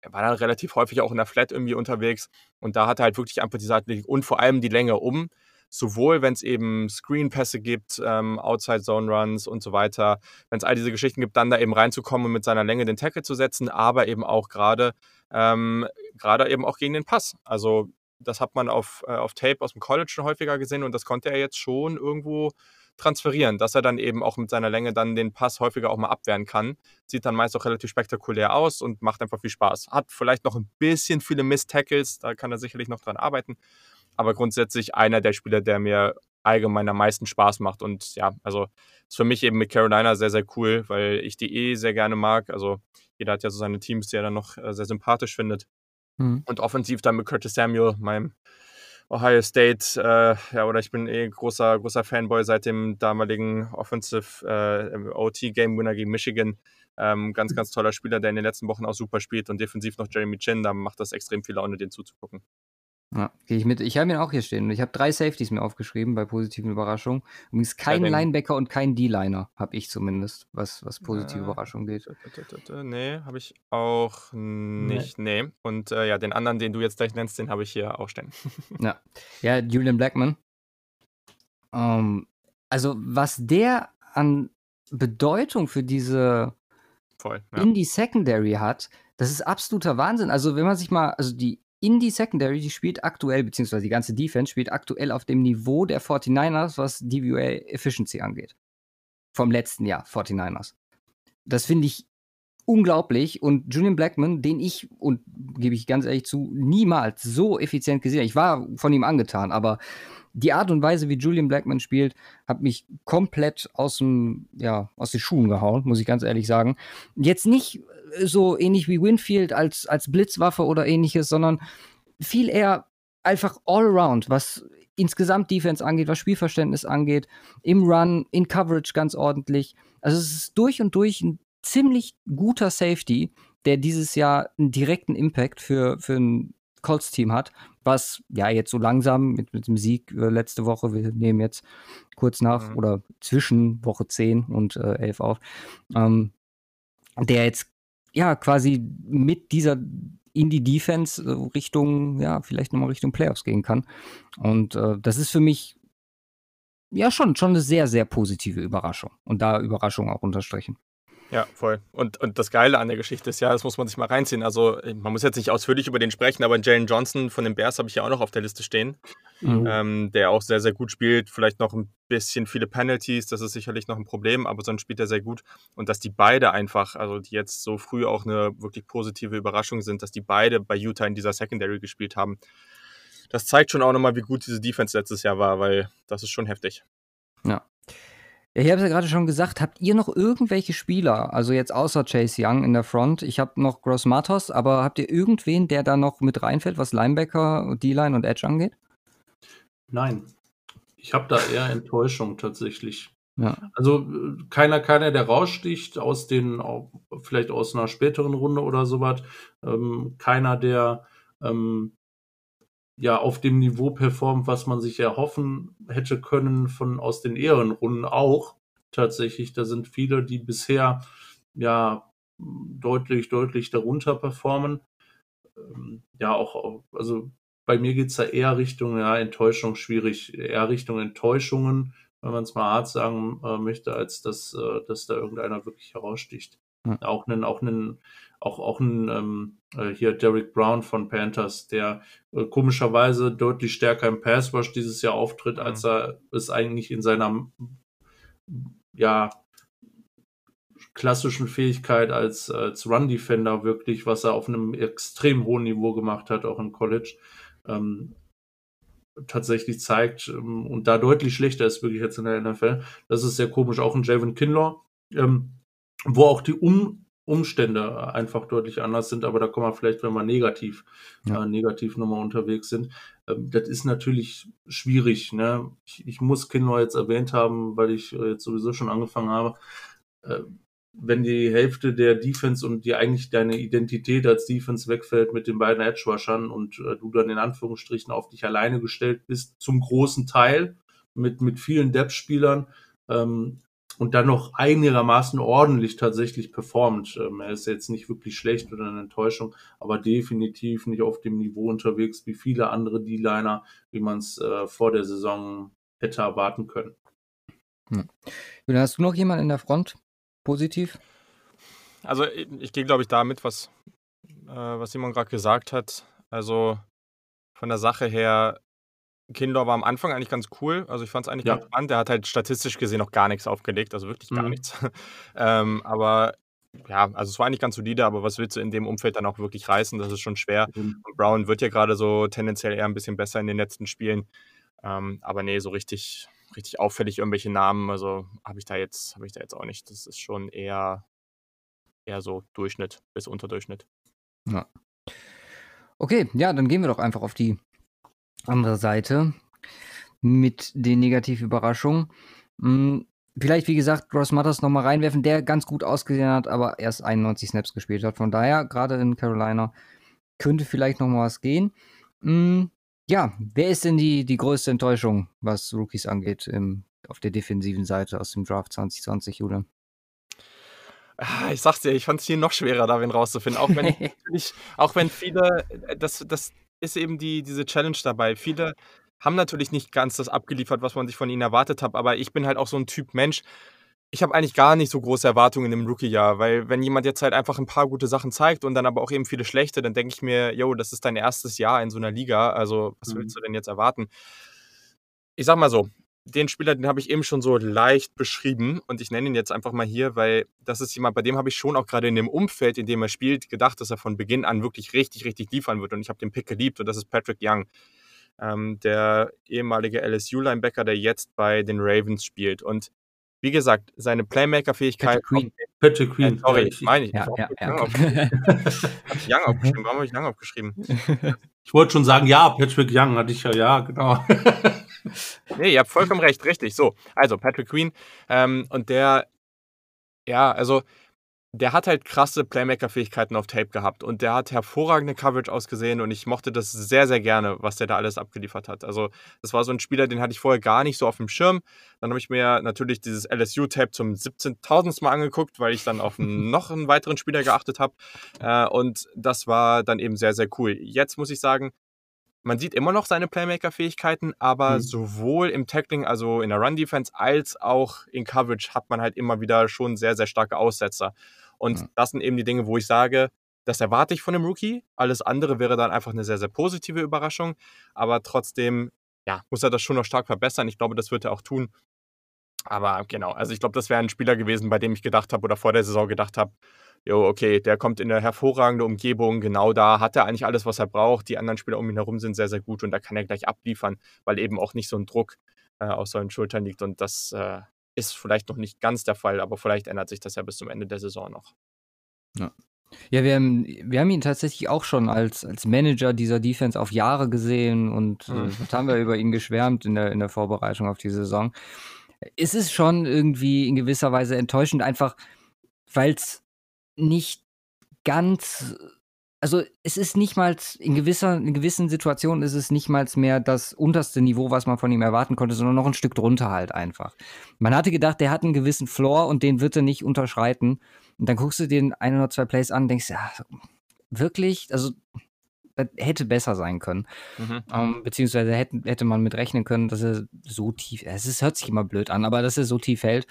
er war dann relativ häufig auch in der Flat irgendwie unterwegs und da hat er halt wirklich einfach diese Athletik und vor allem die Länge um. Sowohl, wenn es eben Screen-Pässe gibt, ähm, Outside-Zone-Runs und so weiter, wenn es all diese Geschichten gibt, dann da eben reinzukommen und mit seiner Länge den Tackle zu setzen, aber eben auch gerade ähm, gerade eben auch gegen den Pass. Also das hat man auf, äh, auf Tape aus dem College schon häufiger gesehen und das konnte er jetzt schon irgendwo transferieren, dass er dann eben auch mit seiner Länge dann den Pass häufiger auch mal abwehren kann. Sieht dann meist auch relativ spektakulär aus und macht einfach viel Spaß. Hat vielleicht noch ein bisschen viele Miss-Tackles, da kann er sicherlich noch dran arbeiten, aber grundsätzlich einer der Spieler, der mir allgemein am meisten Spaß macht und ja, also ist für mich eben mit Carolina sehr, sehr cool, weil ich die eh sehr gerne mag. Also jeder hat ja so seine Teams, die er dann noch äh, sehr sympathisch findet. Mhm. Und offensiv dann mit Curtis Samuel, meinem Ohio State, äh, ja, oder ich bin eh großer, großer Fanboy seit dem damaligen Offensive äh, OT-Game-Winner gegen Michigan. Ähm, ganz, ganz toller Spieler, der in den letzten Wochen auch super spielt und defensiv noch Jeremy Chin, da macht das extrem viel Laune, den zuzugucken. Ja, gehe ich mit. Ich habe ihn auch hier stehen. Ich habe drei Safeties mir aufgeschrieben bei positiven Überraschungen. Übrigens kein den- Linebacker und kein D-Liner, habe ich zumindest, was, was positive Äh, Überraschungen geht. Nee, habe ich auch nicht. Nee. Und äh, ja, den anderen, den du jetzt gleich nennst, den habe ich hier auch stehen. Ja, ja Julian Blackman. Ähm, also, was der an Bedeutung für diese Voll. Ja. Indie Secondary hat, das ist absoluter Wahnsinn. Also, wenn man sich mal, also die Indie Secondary, die spielt aktuell, beziehungsweise die ganze Defense spielt aktuell auf dem Niveau der 49ers, was DVA Efficiency angeht. Vom letzten Jahr, 49ers. Das finde ich unglaublich. Und Julian Blackman, den ich, und gebe ich ganz ehrlich zu, niemals so effizient gesehen habe. Ich war von ihm angetan, aber die Art und Weise, wie Julian Blackman spielt, hat mich komplett aus dem, ja, aus den Schuhen gehauen, muss ich ganz ehrlich sagen. Jetzt nicht so ähnlich wie Winfield als, als Blitzwaffe oder ähnliches, sondern viel eher einfach all around, was insgesamt Defense angeht, was Spielverständnis angeht, im Run, in Coverage ganz ordentlich. Also es ist durch und durch ein ziemlich guter Safety, der dieses Jahr einen direkten Impact für, für ein Colts-Team hat, was ja jetzt so langsam mit, mit dem Sieg äh, letzte Woche, wir nehmen jetzt kurz nach Mhm. oder zwischen Woche 10 und äh, 11 auf, ähm, der jetzt ja quasi mit dieser Indie-Defense äh, Richtung, ja, vielleicht nochmal Richtung Playoffs gehen kann. Und äh, das ist für mich ja schon, schon eine sehr, sehr positive Überraschung. Und da Überraschung auch unterstrichen. Ja, voll. Und, und das Geile an der Geschichte ist ja, das muss man sich mal reinziehen. Also, man muss jetzt nicht ausführlich über den sprechen, aber Jalen Johnson von den Bears habe ich ja auch noch auf der Liste stehen, mhm. ähm, der auch sehr, sehr gut spielt. Vielleicht noch ein bisschen viele Penalties, das ist sicherlich noch ein Problem, aber sonst spielt er sehr gut. Und dass die beide einfach, also die jetzt so früh auch eine wirklich positive Überraschung sind, dass die beide bei Utah in dieser Secondary gespielt haben, das zeigt schon auch nochmal, wie gut diese Defense letztes Jahr war, weil das ist schon heftig. Ja. Ja, ich habe es ja gerade schon gesagt, habt ihr noch irgendwelche Spieler, also jetzt außer Chase Young in der Front, ich habe noch Gross Matos, aber habt ihr irgendwen, der da noch mit reinfällt, was Linebacker, D-Line und Edge angeht? Nein. Ich habe da eher Enttäuschung tatsächlich. Ja. Also keiner, keiner, der raussticht aus den, vielleicht aus einer späteren Runde oder sowas. Ähm, keiner, der ähm, ja auf dem Niveau performt, was man sich erhoffen hätte können von aus den eheren Runden auch. Tatsächlich, da sind viele, die bisher ja deutlich, deutlich darunter performen. Ähm, ja, auch, also bei mir geht es da eher Richtung ja, Enttäuschung, schwierig, eher Richtung Enttäuschungen, wenn man es mal hart sagen äh, möchte, als dass, äh, dass da irgendeiner wirklich heraussticht. Hm. Auch einen, auch einen auch, auch ein ähm, äh, hier Derek Brown von Panthers, der äh, komischerweise deutlich stärker im Pass Rush dieses Jahr auftritt, mhm. als er es eigentlich in seiner ja klassischen Fähigkeit als, als Run Defender wirklich, was er auf einem extrem hohen Niveau gemacht hat, auch im College. Ähm, tatsächlich zeigt ähm, und da deutlich schlechter ist wirklich jetzt in der NFL. Das ist sehr komisch. Auch ein Javon Kinlaw, ähm, wo auch die um Umstände einfach deutlich anders sind, aber da kommen wir vielleicht, wenn wir negativ, ja. äh, negativ nochmal unterwegs sind. Ähm, das ist natürlich schwierig. Ne? Ich, ich muss Kinder jetzt erwähnt haben, weil ich äh, jetzt sowieso schon angefangen habe. Äh, wenn die Hälfte der Defense und die eigentlich deine Identität als Defense wegfällt mit den beiden Edge-Rushern und äh, du dann in Anführungsstrichen auf dich alleine gestellt bist, zum großen Teil mit, mit vielen Depth-Spielern, ähm, und dann noch einigermaßen ordentlich tatsächlich performt. Ähm, er ist jetzt nicht wirklich schlecht oder eine Enttäuschung, aber definitiv nicht auf dem Niveau unterwegs wie viele andere D-Liner, wie man es äh, vor der Saison hätte erwarten können. Hm. Hast du noch jemanden in der Front positiv? Also ich, ich gehe, glaube ich, damit, was, äh, was Simon gerade gesagt hat. Also von der Sache her Kindor war am Anfang eigentlich ganz cool. Also ich fand es eigentlich ja. ganz spannend. Der hat halt statistisch gesehen noch gar nichts aufgelegt, also wirklich gar mhm. nichts. ähm, aber ja, also es war eigentlich ganz solide, aber was willst du in dem Umfeld dann auch wirklich reißen? Das ist schon schwer. Mhm. Und Brown wird ja gerade so tendenziell eher ein bisschen besser in den letzten Spielen. Ähm, aber nee, so richtig, richtig auffällig irgendwelche Namen, also habe ich da jetzt, habe ich da jetzt auch nicht. Das ist schon eher, eher so Durchschnitt bis Unterdurchschnitt. Ja. Okay, ja, dann gehen wir doch einfach auf die andere Seite mit den negativen Überraschungen. Hm, vielleicht, wie gesagt, Ross Matters nochmal reinwerfen, der ganz gut ausgesehen hat, aber erst 91 Snaps gespielt hat. Von daher, gerade in Carolina, könnte vielleicht nochmal was gehen. Hm, ja, wer ist denn die, die größte Enttäuschung, was Rookies angeht, im, auf der defensiven Seite aus dem Draft 2020, Julian? Ah, ich sag's dir, ich fand es hier noch schwerer, da wen rauszufinden. Auch wenn auch wenn viele, das, das ist eben die, diese Challenge dabei. Viele haben natürlich nicht ganz das abgeliefert, was man sich von ihnen erwartet hat, aber ich bin halt auch so ein Typ Mensch. Ich habe eigentlich gar nicht so große Erwartungen im Rookie-Jahr, weil wenn jemand jetzt halt einfach ein paar gute Sachen zeigt und dann aber auch eben viele schlechte, dann denke ich mir, yo, das ist dein erstes Jahr in so einer Liga, also was willst mhm. du denn jetzt erwarten? Ich sag mal so, den Spieler, den habe ich eben schon so leicht beschrieben und ich nenne ihn jetzt einfach mal hier, weil das ist jemand, bei dem habe ich schon auch gerade in dem Umfeld, in dem er spielt, gedacht, dass er von Beginn an wirklich richtig, richtig liefern wird und ich habe den Pick geliebt und das ist Patrick Young, ähm, der ehemalige LSU-Linebacker, der jetzt bei den Ravens spielt und wie gesagt, seine Playmaker-Fähigkeit. Patrick Queen. Äh, sorry, ich meine ich. Ja, ja, ja. Young aufgeschrieben. Warum habe ich Young aufgeschrieben? Ich wollte schon sagen, ja, Patrick Young hatte ich ja, ja, genau. Nee, ihr habt vollkommen recht, richtig. So, also Patrick Queen. Ähm, und der, ja, also der hat halt krasse Playmaker-Fähigkeiten auf Tape gehabt und der hat hervorragende Coverage ausgesehen und ich mochte das sehr, sehr gerne, was der da alles abgeliefert hat. Also, das war so ein Spieler, den hatte ich vorher gar nicht so auf dem Schirm. Dann habe ich mir natürlich dieses LSU-Tape zum 17.000. Mal angeguckt, weil ich dann auf noch einen weiteren Spieler geachtet habe. Äh, und das war dann eben sehr, sehr cool. Jetzt muss ich sagen, man sieht immer noch seine Playmaker-Fähigkeiten, aber Mhm. sowohl im Tackling, also in der Run-Defense, als auch in Coverage hat man halt immer wieder schon sehr, sehr starke Aussetzer. Und Ja. das sind eben die Dinge, wo ich sage, das erwarte ich von einem Rookie. Alles andere wäre dann einfach eine sehr, sehr positive Überraschung. Aber trotzdem, ja, muss er das schon noch stark verbessern. Ich glaube, das wird er auch tun. Aber genau, also ich glaube, das wäre ein Spieler gewesen, bei dem ich gedacht habe oder vor der Saison gedacht habe, jo, okay, der kommt in eine hervorragende Umgebung, genau da hat er eigentlich alles, was er braucht. Die anderen Spieler um ihn herum sind sehr, sehr gut und da kann er gleich abliefern, weil eben auch nicht so ein Druck äh, auf seinen Schultern liegt. Und das äh, ist vielleicht noch nicht ganz der Fall, aber vielleicht ändert sich das ja bis zum Ende der Saison noch. Ja, wir haben, wir haben ihn tatsächlich auch schon als, als Manager dieser Defense auf Jahre gesehen und äh, Mhm. was haben wir über ihn geschwärmt in der, in der Vorbereitung auf die Saison. Es ist schon irgendwie in gewisser Weise enttäuschend, einfach weil es nicht ganz, also es ist nicht mal in gewisser, in gewissen Situationen ist es nicht mal mehr das unterste Niveau, was man von ihm erwarten konnte, sondern noch ein Stück drunter halt einfach. Man hatte gedacht, der hat einen gewissen Floor und den wird er nicht unterschreiten. Und dann guckst du den ein oder zwei Plays an und denkst, ja, wirklich, also das hätte besser sein können. Mhm. Ähm, beziehungsweise hätte, hätte man mit rechnen können, dass er so tief, es ist, hört sich immer blöd an, aber dass er so tief hält.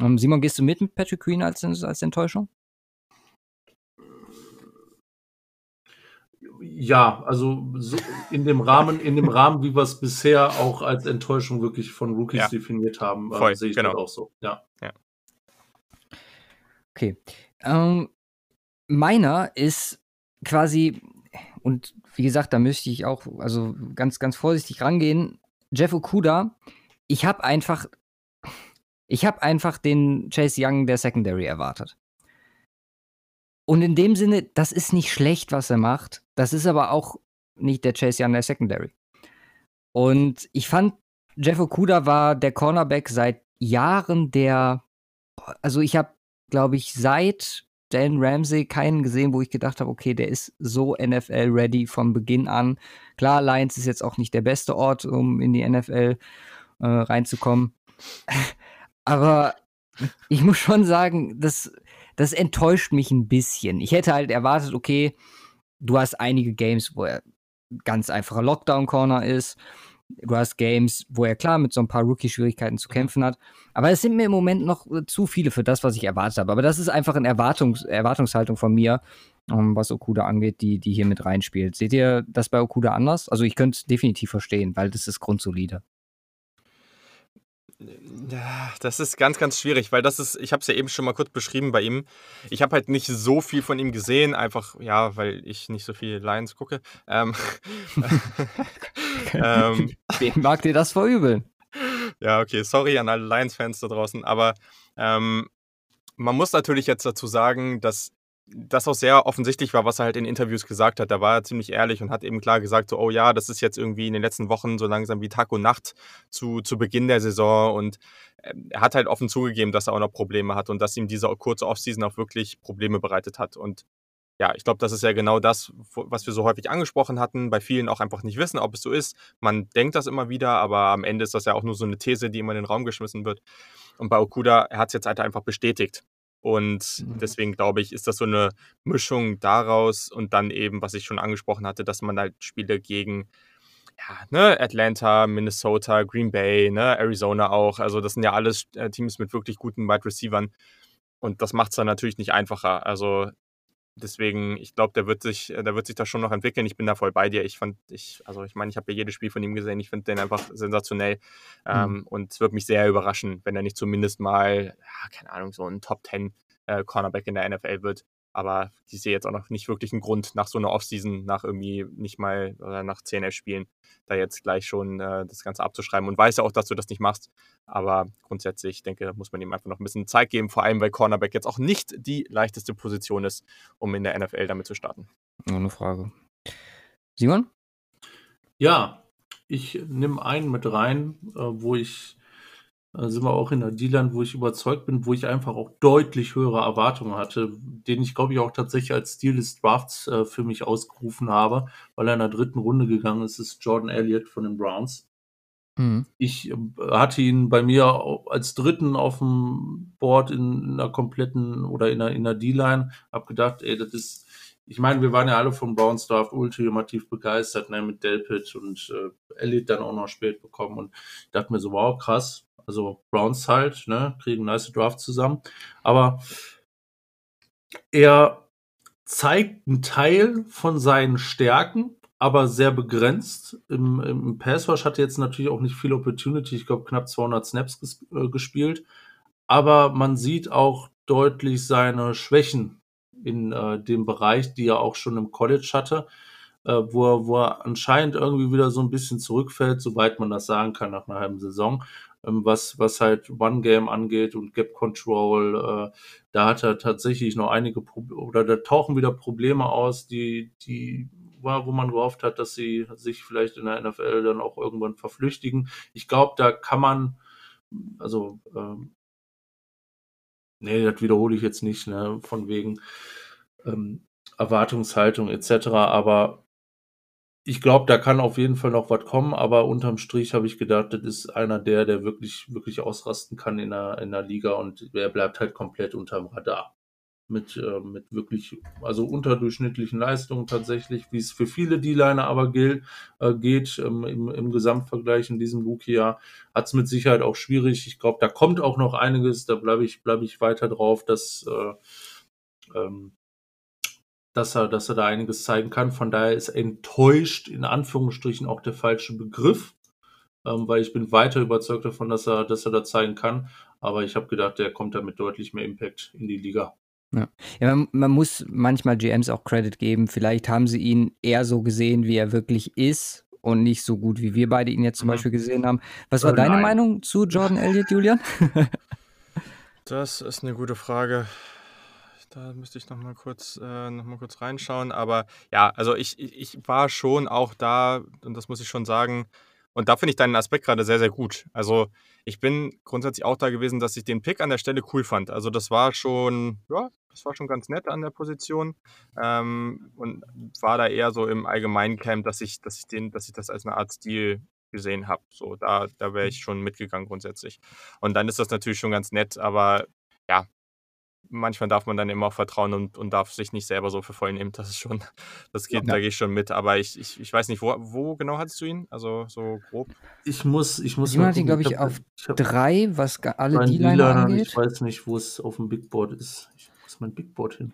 Ähm, Simon, gehst du mit mit Patrick Queen als, als Enttäuschung? Ja, also so in dem Rahmen, in dem Rahmen, wie wir es bisher auch als Enttäuschung wirklich von Rookies Ja. definiert haben, äh, sehe ich genau. das auch so. Ja. Okay. Ähm, meiner ist quasi, und wie gesagt, da müsste ich auch also ganz, ganz vorsichtig rangehen. Jeff Okuda, ich habe einfach, ich habe einfach den Chase Young der Secondary erwartet. Und in dem Sinne, das ist nicht schlecht, was er macht. Das ist aber auch nicht der Chase Young der Secondary. Und ich fand, Jeff Okuda war der Cornerback seit Jahren, der, also ich habe glaube ich, seit Dan Ramsey keinen gesehen, wo ich gedacht habe, okay, der ist so NFL-ready von Beginn an. Klar, Lions ist jetzt auch nicht der beste Ort, um in die NFL äh, reinzukommen. Aber ich muss schon sagen, das, das enttäuscht mich ein bisschen. Ich hätte halt erwartet, okay, du hast einige Games, wo er ganz einfacher Lockdown-Corner ist. Du hast Games, wo er klar mit so ein paar Rookie-Schwierigkeiten zu kämpfen hat. Aber es sind mir im Moment noch äh, zu viele für das, was ich erwartet habe. Aber das ist einfach eine Erwartungs Erwartungshaltung von mir, ähm, was Okuda angeht, die, die hier mit reinspielt. Seht ihr das bei Okuda anders? Also ich könnte es definitiv verstehen, weil das ist grundsolide. Ja, das ist ganz, ganz schwierig, weil das ist, ich habe es ja eben schon mal kurz beschrieben bei ihm. Ich habe halt nicht so viel von ihm gesehen, einfach, ja, weil ich nicht so viel Lions gucke. Ähm, ähm, Wem mag dir das verübeln? ja, okay, sorry an alle Lions-Fans da draußen, aber ähm, man muss natürlich jetzt dazu sagen, dass das auch sehr offensichtlich war, was er halt in Interviews gesagt hat. Da war er ziemlich ehrlich und hat eben klar gesagt, so, oh ja, das ist jetzt irgendwie in den letzten Wochen so langsam wie Tag und Nacht zu, zu Beginn der Saison und ähm, er hat halt offen zugegeben, dass er auch noch Probleme hat und dass ihm diese kurze Offseason auch wirklich Probleme bereitet hat und ja, ich glaube, das ist ja genau das, was wir so häufig angesprochen hatten, bei vielen auch einfach nicht wissen, ob es so ist. Man denkt das immer wieder, aber am Ende ist das ja auch nur so eine These, die immer in den Raum geschmissen wird. Und bei Okuda, er hat es jetzt halt einfach bestätigt. Und Mhm. deswegen glaube ich, ist das so eine Mischung daraus und dann eben, was ich schon angesprochen hatte, dass man halt Spiele gegen ja, ne, Atlanta, Minnesota, Green Bay, ne, Arizona auch. Also das sind ja alles äh, Teams mit wirklich guten Wide Receivern. Und das macht es dann natürlich nicht einfacher. Also deswegen, ich glaube, der wird sich, äh, der wird sich da schon noch entwickeln. Ich bin da voll bei dir. Ich fand, ich, also ich meine, ich habe ja jedes Spiel von ihm gesehen. Ich finde den einfach sensationell. Ähm, und es wird mich sehr überraschen, wenn er nicht zumindest mal, ja, keine Ahnung, so ein Top 10 äh, Cornerback in der NFL wird. Aber ich sehe jetzt auch noch nicht wirklich einen Grund, nach so einer Offseason, nach irgendwie nicht mal oder nach 10 11 Spielen, da jetzt gleich schon äh, das Ganze abzuschreiben. Und weiß ja auch, dass du das nicht machst. Aber grundsätzlich, denke da muss man ihm einfach noch ein bisschen Zeit geben, vor allem weil Cornerback jetzt auch nicht die leichteste Position ist, um in der NFL damit zu starten. Ohne Frage. Simon? Ja, ich nehme einen mit rein, äh, wo ich, sind wir auch in der D-Line, wo ich überzeugt bin, wo ich einfach auch deutlich höhere Erwartungen hatte, den ich glaube ich auch tatsächlich als Stil des Drafts äh, für mich ausgerufen habe, weil er in der dritten Runde gegangen ist, ist Jordan Elliott von den Browns. Mhm. Ich äh, hatte ihn bei mir als dritten auf dem Board in einer kompletten oder in einer, in einer D-Line. Hab gedacht, ey, das ist ich meine, wir waren ja alle vom Browns Draft ultimativ begeistert, ne, mit Delpit und äh, Elliott dann auch noch spät bekommen und dachte mir so, wow, krass. Also Browns halt, ne, kriegen nice Draft zusammen. Aber er zeigt einen Teil von seinen Stärken, aber sehr begrenzt. Im, im Pass Rush hat er jetzt natürlich auch nicht viel Opportunity. Ich glaube, knapp 200 Snaps ges äh, gespielt. Aber man sieht auch deutlich seine Schwächen in äh, dem Bereich, die er auch schon im College hatte, äh, wo, er, wo er anscheinend irgendwie wieder so ein bisschen zurückfällt, soweit man das sagen kann nach einer halben Saison. Ähm, was, was halt One Game angeht und Gap Control, äh, da hat er tatsächlich noch einige Probleme, oder da tauchen wieder Probleme aus, die, die, wo man gehofft hat, dass sie sich vielleicht in der NFL dann auch irgendwann verflüchtigen. Ich glaube, da kann man, also, ähm, nee, das wiederhole ich jetzt nicht, ne, von wegen ähm, Erwartungshaltung etc., aber ich glaube, da kann auf jeden Fall noch was kommen, aber unterm Strich habe ich gedacht, das ist einer der, der wirklich, wirklich ausrasten kann in der, in der Liga und er bleibt halt komplett unterm Radar. Mit, äh, mit wirklich, also unterdurchschnittlichen Leistungen tatsächlich, wie es für viele D-Liner aber gilt, äh, geht ähm, im, im Gesamtvergleich in diesem Rookie-Jahr, hat es mit Sicherheit auch schwierig. Ich glaube, da kommt auch noch einiges, da bleibe ich, bleib ich weiter drauf, dass äh, ähm, dass er, dass er da einiges zeigen kann. Von daher ist enttäuscht in Anführungsstrichen auch der falsche Begriff, ähm, weil ich bin weiter überzeugt davon, dass er, dass er da zeigen kann. Aber ich habe gedacht, der kommt da mit deutlich mehr Impact in die Liga. Ja, ja man, man, muss manchmal GMs auch Credit geben. Vielleicht haben sie ihn eher so gesehen, wie er wirklich ist und nicht so gut, wie wir beide ihn jetzt zum mhm. Beispiel gesehen haben. Was war äh, deine nein. Meinung zu Jordan Elliott, Julian? das ist eine gute Frage. Da müsste ich noch mal kurz, äh, noch kurz reinschauen. Aber ja, also ich, ich, ich war schon auch da, und das muss ich schon sagen, und da finde ich deinen Aspekt gerade sehr, sehr gut. Also ich bin grundsätzlich auch da gewesen, dass ich den Pick an der Stelle cool fand. Also das war schon, ja, das war schon ganz nett an der Position. Ähm, und war da eher so im allgemeinen Camp, dass ich, dass ich den, dass ich das als eine Art Stil gesehen habe. So, da, da wäre ich schon mitgegangen grundsätzlich. Und dann ist das natürlich schon ganz nett, aber ja, manchmal darf man dann immer auch vertrauen und, und darf sich nicht selber so für voll nehmen. Das ist schon, das geht, ja. da gehe ich schon mit. Aber ich, ich, ich weiß nicht, wo, wo genau hattest du ihn? Also so grob? Ich muss, ich muss. Jemand hat ihn, glaube ich, auf ich drei, was alle D-Liner angeht. Ich weiß nicht, wo es auf dem Big Board ist. Ich muss mein Big Board hin.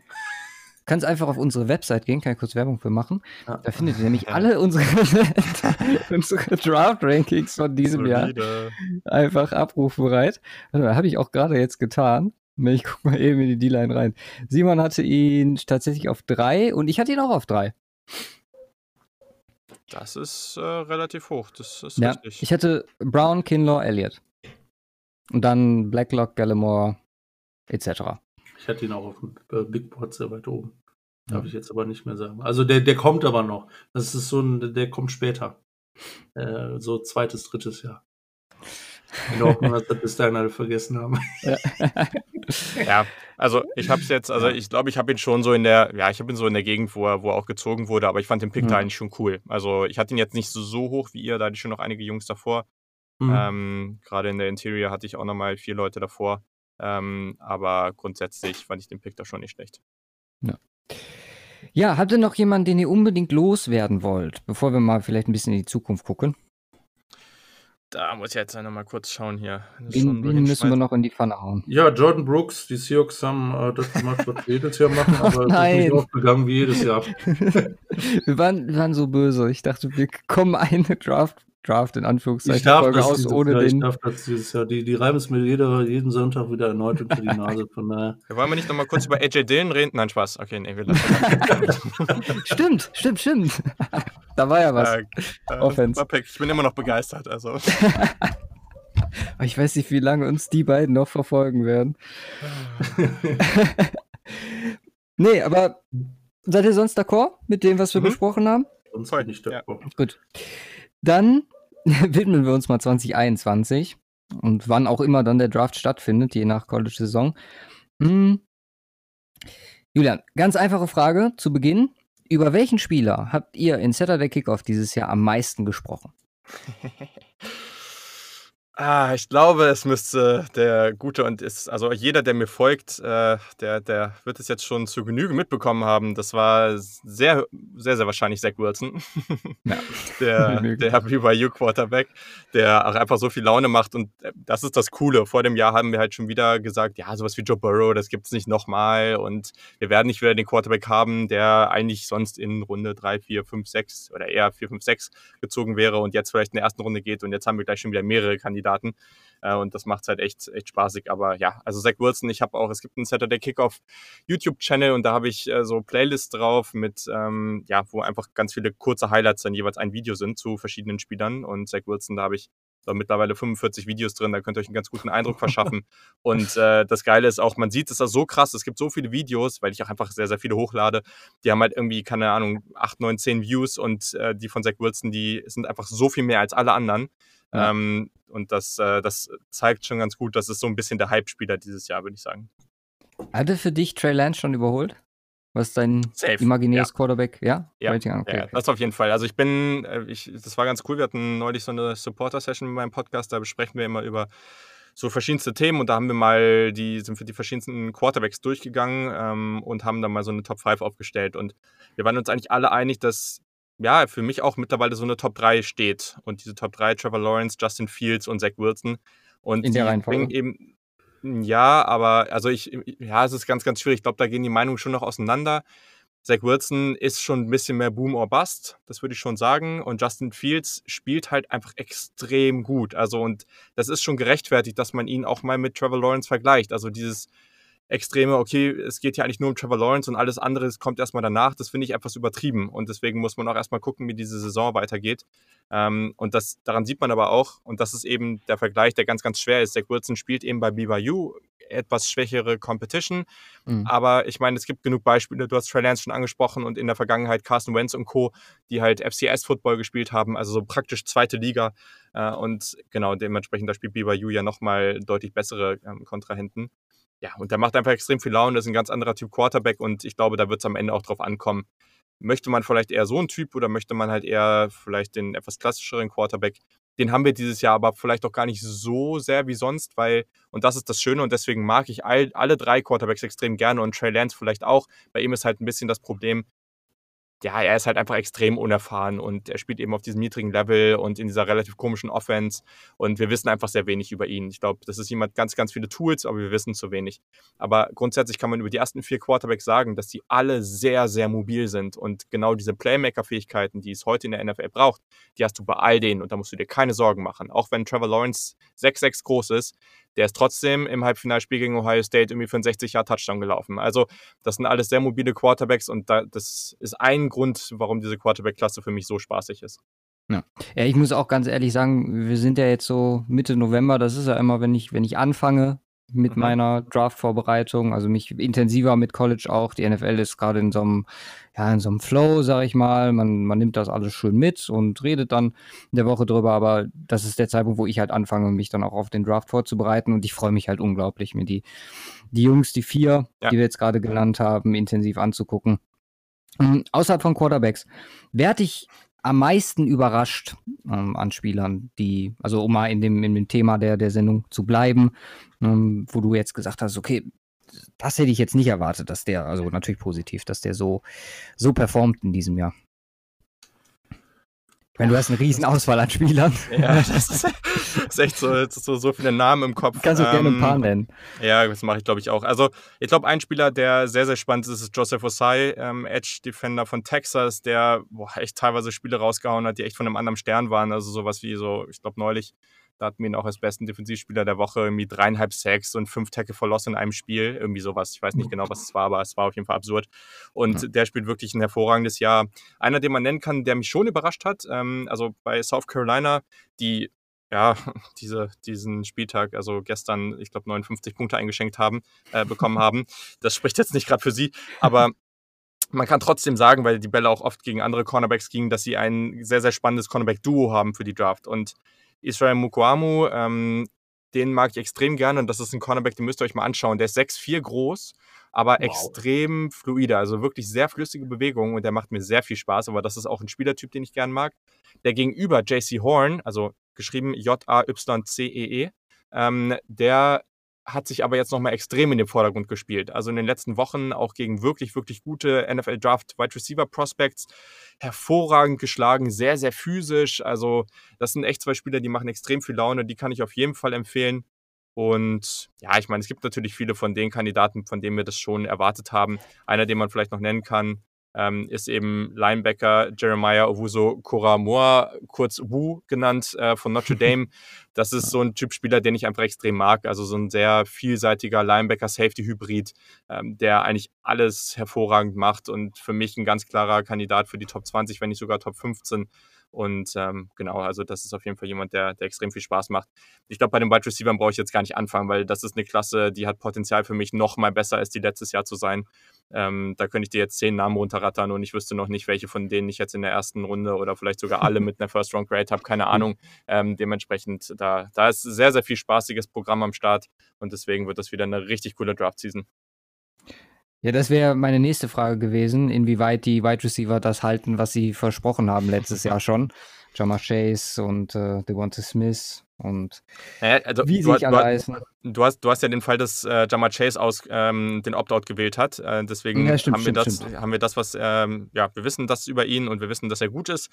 Kannst einfach auf unsere Website gehen, kann ich kurz Werbung für machen. Ja. Da findet ihr nämlich ja. alle unsere, unsere Draft-Rankings von diesem Jahr einfach abrufbereit. Also, habe ich auch gerade jetzt getan. Ich guck mal eben in die D-Line rein. Simon hatte ihn tatsächlich auf drei und ich hatte ihn auch auf drei. Das ist äh, relativ hoch, das ist ja, richtig. Ich hatte Brown, Kinlaw, Elliott. Und dann Blacklock, Gallimore, etc. Ich hatte ihn auch auf dem äh, Big Board sehr weit oben. Darf ja. ich jetzt aber nicht mehr sagen. Also der, der kommt aber noch. Das ist so ein, der kommt später. Äh, so zweites, drittes Jahr. In Hoffnung, dass wir bis dahin alle vergessen haben. Ja, ja also ich habe es jetzt, also ich glaube, ich habe ihn schon so in der, ja, ich habe ihn so in der Gegend, wo er, wo er auch gezogen wurde, aber ich fand den Pick mhm. da eigentlich schon cool. Also ich hatte ihn jetzt nicht so, so hoch wie ihr, da hatte ich schon noch einige Jungs davor. Mhm. Ähm, Gerade in der Interior hatte ich auch nochmal vier Leute davor. Ähm, aber grundsätzlich fand ich den Pick da schon nicht schlecht. Ja. Ja, habt ihr noch jemanden, den ihr unbedingt loswerden wollt, bevor wir mal vielleicht ein bisschen in die Zukunft gucken? Da muss ich jetzt noch mal kurz schauen hier. Den, den müssen wir noch in die Pfanne hauen. Ja, Jordan Brooks, die Seahawks haben äh, das gemacht, was wir jedes Jahr machen, aber Nein. ist nicht aufgegangen wie jedes Jahr. wir, waren, wir waren so böse. Ich dachte, wir kommen eine Draft Draft in Anführungszeichen ich darf Folge das aus ohne Jahr, den. Ich darf das dieses Jahr. Die, die reiben es mir jeder, jeden Sonntag wieder erneut unter die Nase. Von daher. Ja, wollen wir nicht nochmal kurz über AJ Dillon reden? Nein, Spaß. Okay, nee, wir lassen Stimmt, stimmt, stimmt. da war ja was. Äh, äh, Offense. Ich bin immer noch begeistert. Also. ich weiß nicht, wie lange uns die beiden noch verfolgen werden. nee, aber seid ihr sonst d'accord mit dem, was wir mhm. besprochen haben? Sonst halt nicht d'accord. Ja. Gut. Dann widmen wir uns mal 2021 und wann auch immer dann der Draft stattfindet, je nach College-Saison. Hm. Julian, ganz einfache Frage zu Beginn. Über welchen Spieler habt ihr in Saturday Kickoff dieses Jahr am meisten gesprochen? Ah, ich glaube, es müsste der gute und ist also jeder, der mir folgt, äh, der der wird es jetzt schon zu Genüge mitbekommen haben. Das war sehr sehr, sehr wahrscheinlich Zach Wilson. Ja. Der der BYU-Quarterback, der auch einfach so viel Laune macht und, äh, das ist das Coole. Vor dem Jahr haben wir halt schon wieder gesagt: „Ja, sowas wie Joe Burrow, das gibt's nicht nochmal und wir werden nicht wieder den Quarterback haben, der eigentlich sonst in Runde 3, 4, 5, 6 oder eher 4, 5, 6 gezogen wäre und jetzt vielleicht in der ersten Runde geht und jetzt haben wir gleich schon wieder mehrere Kandidaten Kandidaten. Äh, und das macht es halt echt, echt spaßig. Aber ja, also Zach Wilson, ich habe auch, es gibt einen Saturday Kickoff YouTube-Channel und da habe ich äh, so Playlists drauf mit, ähm, ja, wo einfach ganz viele kurze Highlights dann jeweils ein Video sind zu verschiedenen Spielern. Und Zach Wilson, da habe ich da mittlerweile 45 Videos drin, da könnt ihr euch einen ganz guten Eindruck verschaffen. und äh, das Geile ist auch, man sieht es da so krass, es gibt so viele Videos, weil ich auch einfach sehr, sehr viele hochlade, die haben halt irgendwie, keine Ahnung, 8, 9, 10 Views und äh, die von Zach Wilson, die sind einfach so viel mehr als alle anderen. Ja. Ähm, und das, äh, das zeigt schon ganz gut, dass es so ein bisschen der Hype-Spieler dieses Jahr, würde ich sagen. Hatte für dich Trey Lance schon überholt? Was ist dein Safe. imaginäres ja. Quarterback? Ja? Ja. Okay, ja, okay. das auf jeden Fall. Also ich bin, äh, ich, das war ganz cool. Wir hatten neulich so eine Supporter-Session mit meinem Podcast, da besprechen wir immer über so verschiedenste Themen und da haben wir mal die, sind für die verschiedensten Quarterbacks durchgegangen ähm, und haben dann mal so eine Top 5 aufgestellt. Und wir waren uns eigentlich alle einig, dass ja, für mich auch mittlerweile so eine Top 3 steht. Und diese Top 3, Trevor Lawrence, Justin Fields und Zach Wilson. Und In der Reihenfolge. eben, ja, aber also ich, ja, es ist ganz, ganz schwierig. Ich glaube, da gehen die Meinungen schon noch auseinander. Zach Wilson ist schon ein bisschen mehr Boom or Bust, das würde ich schon sagen. Und Justin Fields spielt halt einfach extrem gut. Also, und das ist schon gerechtfertigt, dass man ihn auch mal mit Trevor Lawrence vergleicht. Also dieses Extreme, okay, es geht ja eigentlich nur um Trevor Lawrence und alles andere kommt erstmal danach, das finde ich etwas übertrieben. Und deswegen muss man auch erstmal gucken, wie diese Saison weitergeht. Ähm, und das, daran sieht man aber auch, und das ist eben der Vergleich, der ganz, ganz schwer ist. Zach Wilson spielt eben bei BYU etwas schwächere Competition. Mhm. Aber ich meine, es gibt genug Beispiele. Du hast Trey Lance schon angesprochen und in der Vergangenheit Carson Wentz und Co., die halt FCS-Football gespielt haben, also so praktisch zweite Liga. Äh, und genau, dementsprechend, da spielt BYU ja nochmal deutlich bessere ähm, Kontrahenten ja, und der macht einfach extrem viel Laune, ist ein ganz anderer Typ Quarterback und ich glaube, da wird es am Ende auch drauf ankommen. Möchte man vielleicht eher so einen Typ oder möchte man halt eher vielleicht den etwas klassischeren Quarterback? Den haben wir dieses Jahr aber vielleicht auch gar nicht so sehr wie sonst, weil, und das ist das Schöne und deswegen mag ich all, alle drei Quarterbacks extrem gerne und Trey Lance vielleicht auch. Bei ihm ist halt ein bisschen das Problem, ja, er ist halt einfach extrem unerfahren und er spielt eben auf diesem niedrigen Level und in dieser relativ komischen Offense und wir wissen einfach sehr wenig über ihn. Ich glaube, das ist jemand ganz, ganz viele Tools, aber wir wissen zu wenig. Aber grundsätzlich kann man über die ersten vier Quarterbacks sagen, dass die alle sehr, sehr mobil sind und genau diese Playmaker-Fähigkeiten, die es heute in der NFL braucht, die hast du bei all denen und da musst du dir keine Sorgen machen. Auch wenn Trevor Lawrence 6'6 groß ist, der ist trotzdem im Halbfinalspiel gegen Ohio State irgendwie für einen 60-Jahr-Touchdown gelaufen. Also, das sind alles sehr mobile Quarterbacks und da, das ist ein Grund, warum diese Quarterback-Klasse für mich so spaßig ist. Ja. ja, ich muss auch ganz ehrlich sagen, wir sind ja jetzt so Mitte November, das ist ja immer, wenn ich, wenn ich anfange, mit mhm. meiner Draft-Vorbereitung, also mich intensiver mit College auch. Die NFL ist gerade in so einem, ja, in so einem Flow, sag ich mal. Man, man nimmt das alles schön mit und redet dann in der Woche drüber, aber das ist der Zeitpunkt, wo ich halt anfange, mich dann auch auf den Draft vorzubereiten und ich freue mich halt unglaublich, mir die, die Jungs, die vier, ja. die wir jetzt gerade genannt haben, intensiv anzugucken. Um, außerhalb von Quarterbacks, wer hat dich am meisten überrascht ähm, an Spielern, die, also um mal in dem, in dem Thema der, der Sendung zu bleiben, ähm, wo du jetzt gesagt hast, okay, das hätte ich jetzt nicht erwartet, dass der, also natürlich positiv, dass der so, so performt in diesem Jahr. Wenn du hast eine riesen Auswahl an Spielern. Ja, das ist, ist echt so, so, so viele Namen im Kopf. Kannst du ähm, gerne ein paar nennen. Ja, das mache ich, glaube ich, auch. Also, ich glaube, ein Spieler, der sehr, sehr spannend ist, ist Joseph Osai, ähm, Edge-Defender von Texas, der boah, echt teilweise Spiele rausgehauen hat, die echt von einem anderen Stern waren. Also sowas wie so, ich glaube, neulich da hatten wir ihn auch als besten Defensivspieler der Woche irgendwie dreieinhalb Sacks und fünf Tackle verlost in einem Spiel. Irgendwie sowas. Ich weiß nicht genau, was es war, aber es war auf jeden Fall absurd. Und ja. der spielt wirklich ein hervorragendes Jahr. Einer, den man nennen kann, der mich schon überrascht hat. Ähm, also bei South Carolina, die ja, diese, diesen Spieltag, also gestern, ich glaube, 59 Punkte eingeschenkt haben, äh, bekommen haben. Das spricht jetzt nicht gerade für sie, aber man kann trotzdem sagen, weil die Bälle auch oft gegen andere Cornerbacks gingen, dass sie ein sehr, sehr spannendes Cornerback-Duo haben für die Draft. Und Israel Mukwamu, ähm, den mag ich extrem gerne und das ist ein Cornerback, den müsst ihr euch mal anschauen. Der ist 6'4 groß, aber wow. extrem fluide, also wirklich sehr flüssige Bewegungen und der macht mir sehr viel Spaß, aber das ist auch ein Spielertyp, den ich gern mag. Der gegenüber JC Horn, also geschrieben J-A-Y-C-E-E. -E. Ähm, der hat sich aber jetzt nochmal extrem in den Vordergrund gespielt. Also in den letzten Wochen auch gegen wirklich, wirklich gute NFL Draft Wide Receiver Prospects hervorragend geschlagen, sehr, sehr physisch. Also das sind echt zwei Spieler, die machen extrem viel Laune, die kann ich auf jeden Fall empfehlen. Und ja, ich meine, es gibt natürlich viele von den Kandidaten, von denen wir das schon erwartet haben. Einer, den man vielleicht noch nennen kann, ähm, ist eben Linebacker Jeremiah Owuso Koramoa, kurz Wu genannt, äh, von Notre Dame. Das ist so ein Typ Spieler, den ich einfach extrem mag. Also so ein sehr vielseitiger Linebacker-Safety-Hybrid, ähm, der eigentlich alles hervorragend macht und für mich ein ganz klarer Kandidat für die Top 20, wenn nicht sogar Top 15. Und ähm, genau, also das ist auf jeden Fall jemand, der, der extrem viel Spaß macht. Ich glaube, bei den Wide Receivers brauche ich jetzt gar nicht anfangen, weil das ist eine Klasse, die hat Potenzial für mich noch mal besser als die letztes Jahr zu sein. Ähm, da könnte ich dir jetzt zehn Namen runterrattern und ich wüsste noch nicht, welche von denen ich jetzt in der ersten Runde oder vielleicht sogar alle mit einer First Round Grade habe, keine Ahnung. Ähm, dementsprechend, da, da ist sehr, sehr viel spaßiges Programm am Start und deswegen wird das wieder eine richtig coole Draft-Season. Ja, das wäre meine nächste Frage gewesen, inwieweit die Wide Receiver das halten, was sie versprochen haben letztes Jahr schon. Jamar Chase und äh, Devonta Smith und ja, also wie sie alle heißen. Du hast, du hast ja den Fall, dass äh, Jamar Chase aus ähm, den Opt-out gewählt hat. Äh, deswegen ja, stimmt, haben, wir stimmt, das, stimmt. haben wir das, was, ähm, ja, wir wissen das über ihn und wir wissen, dass er gut ist.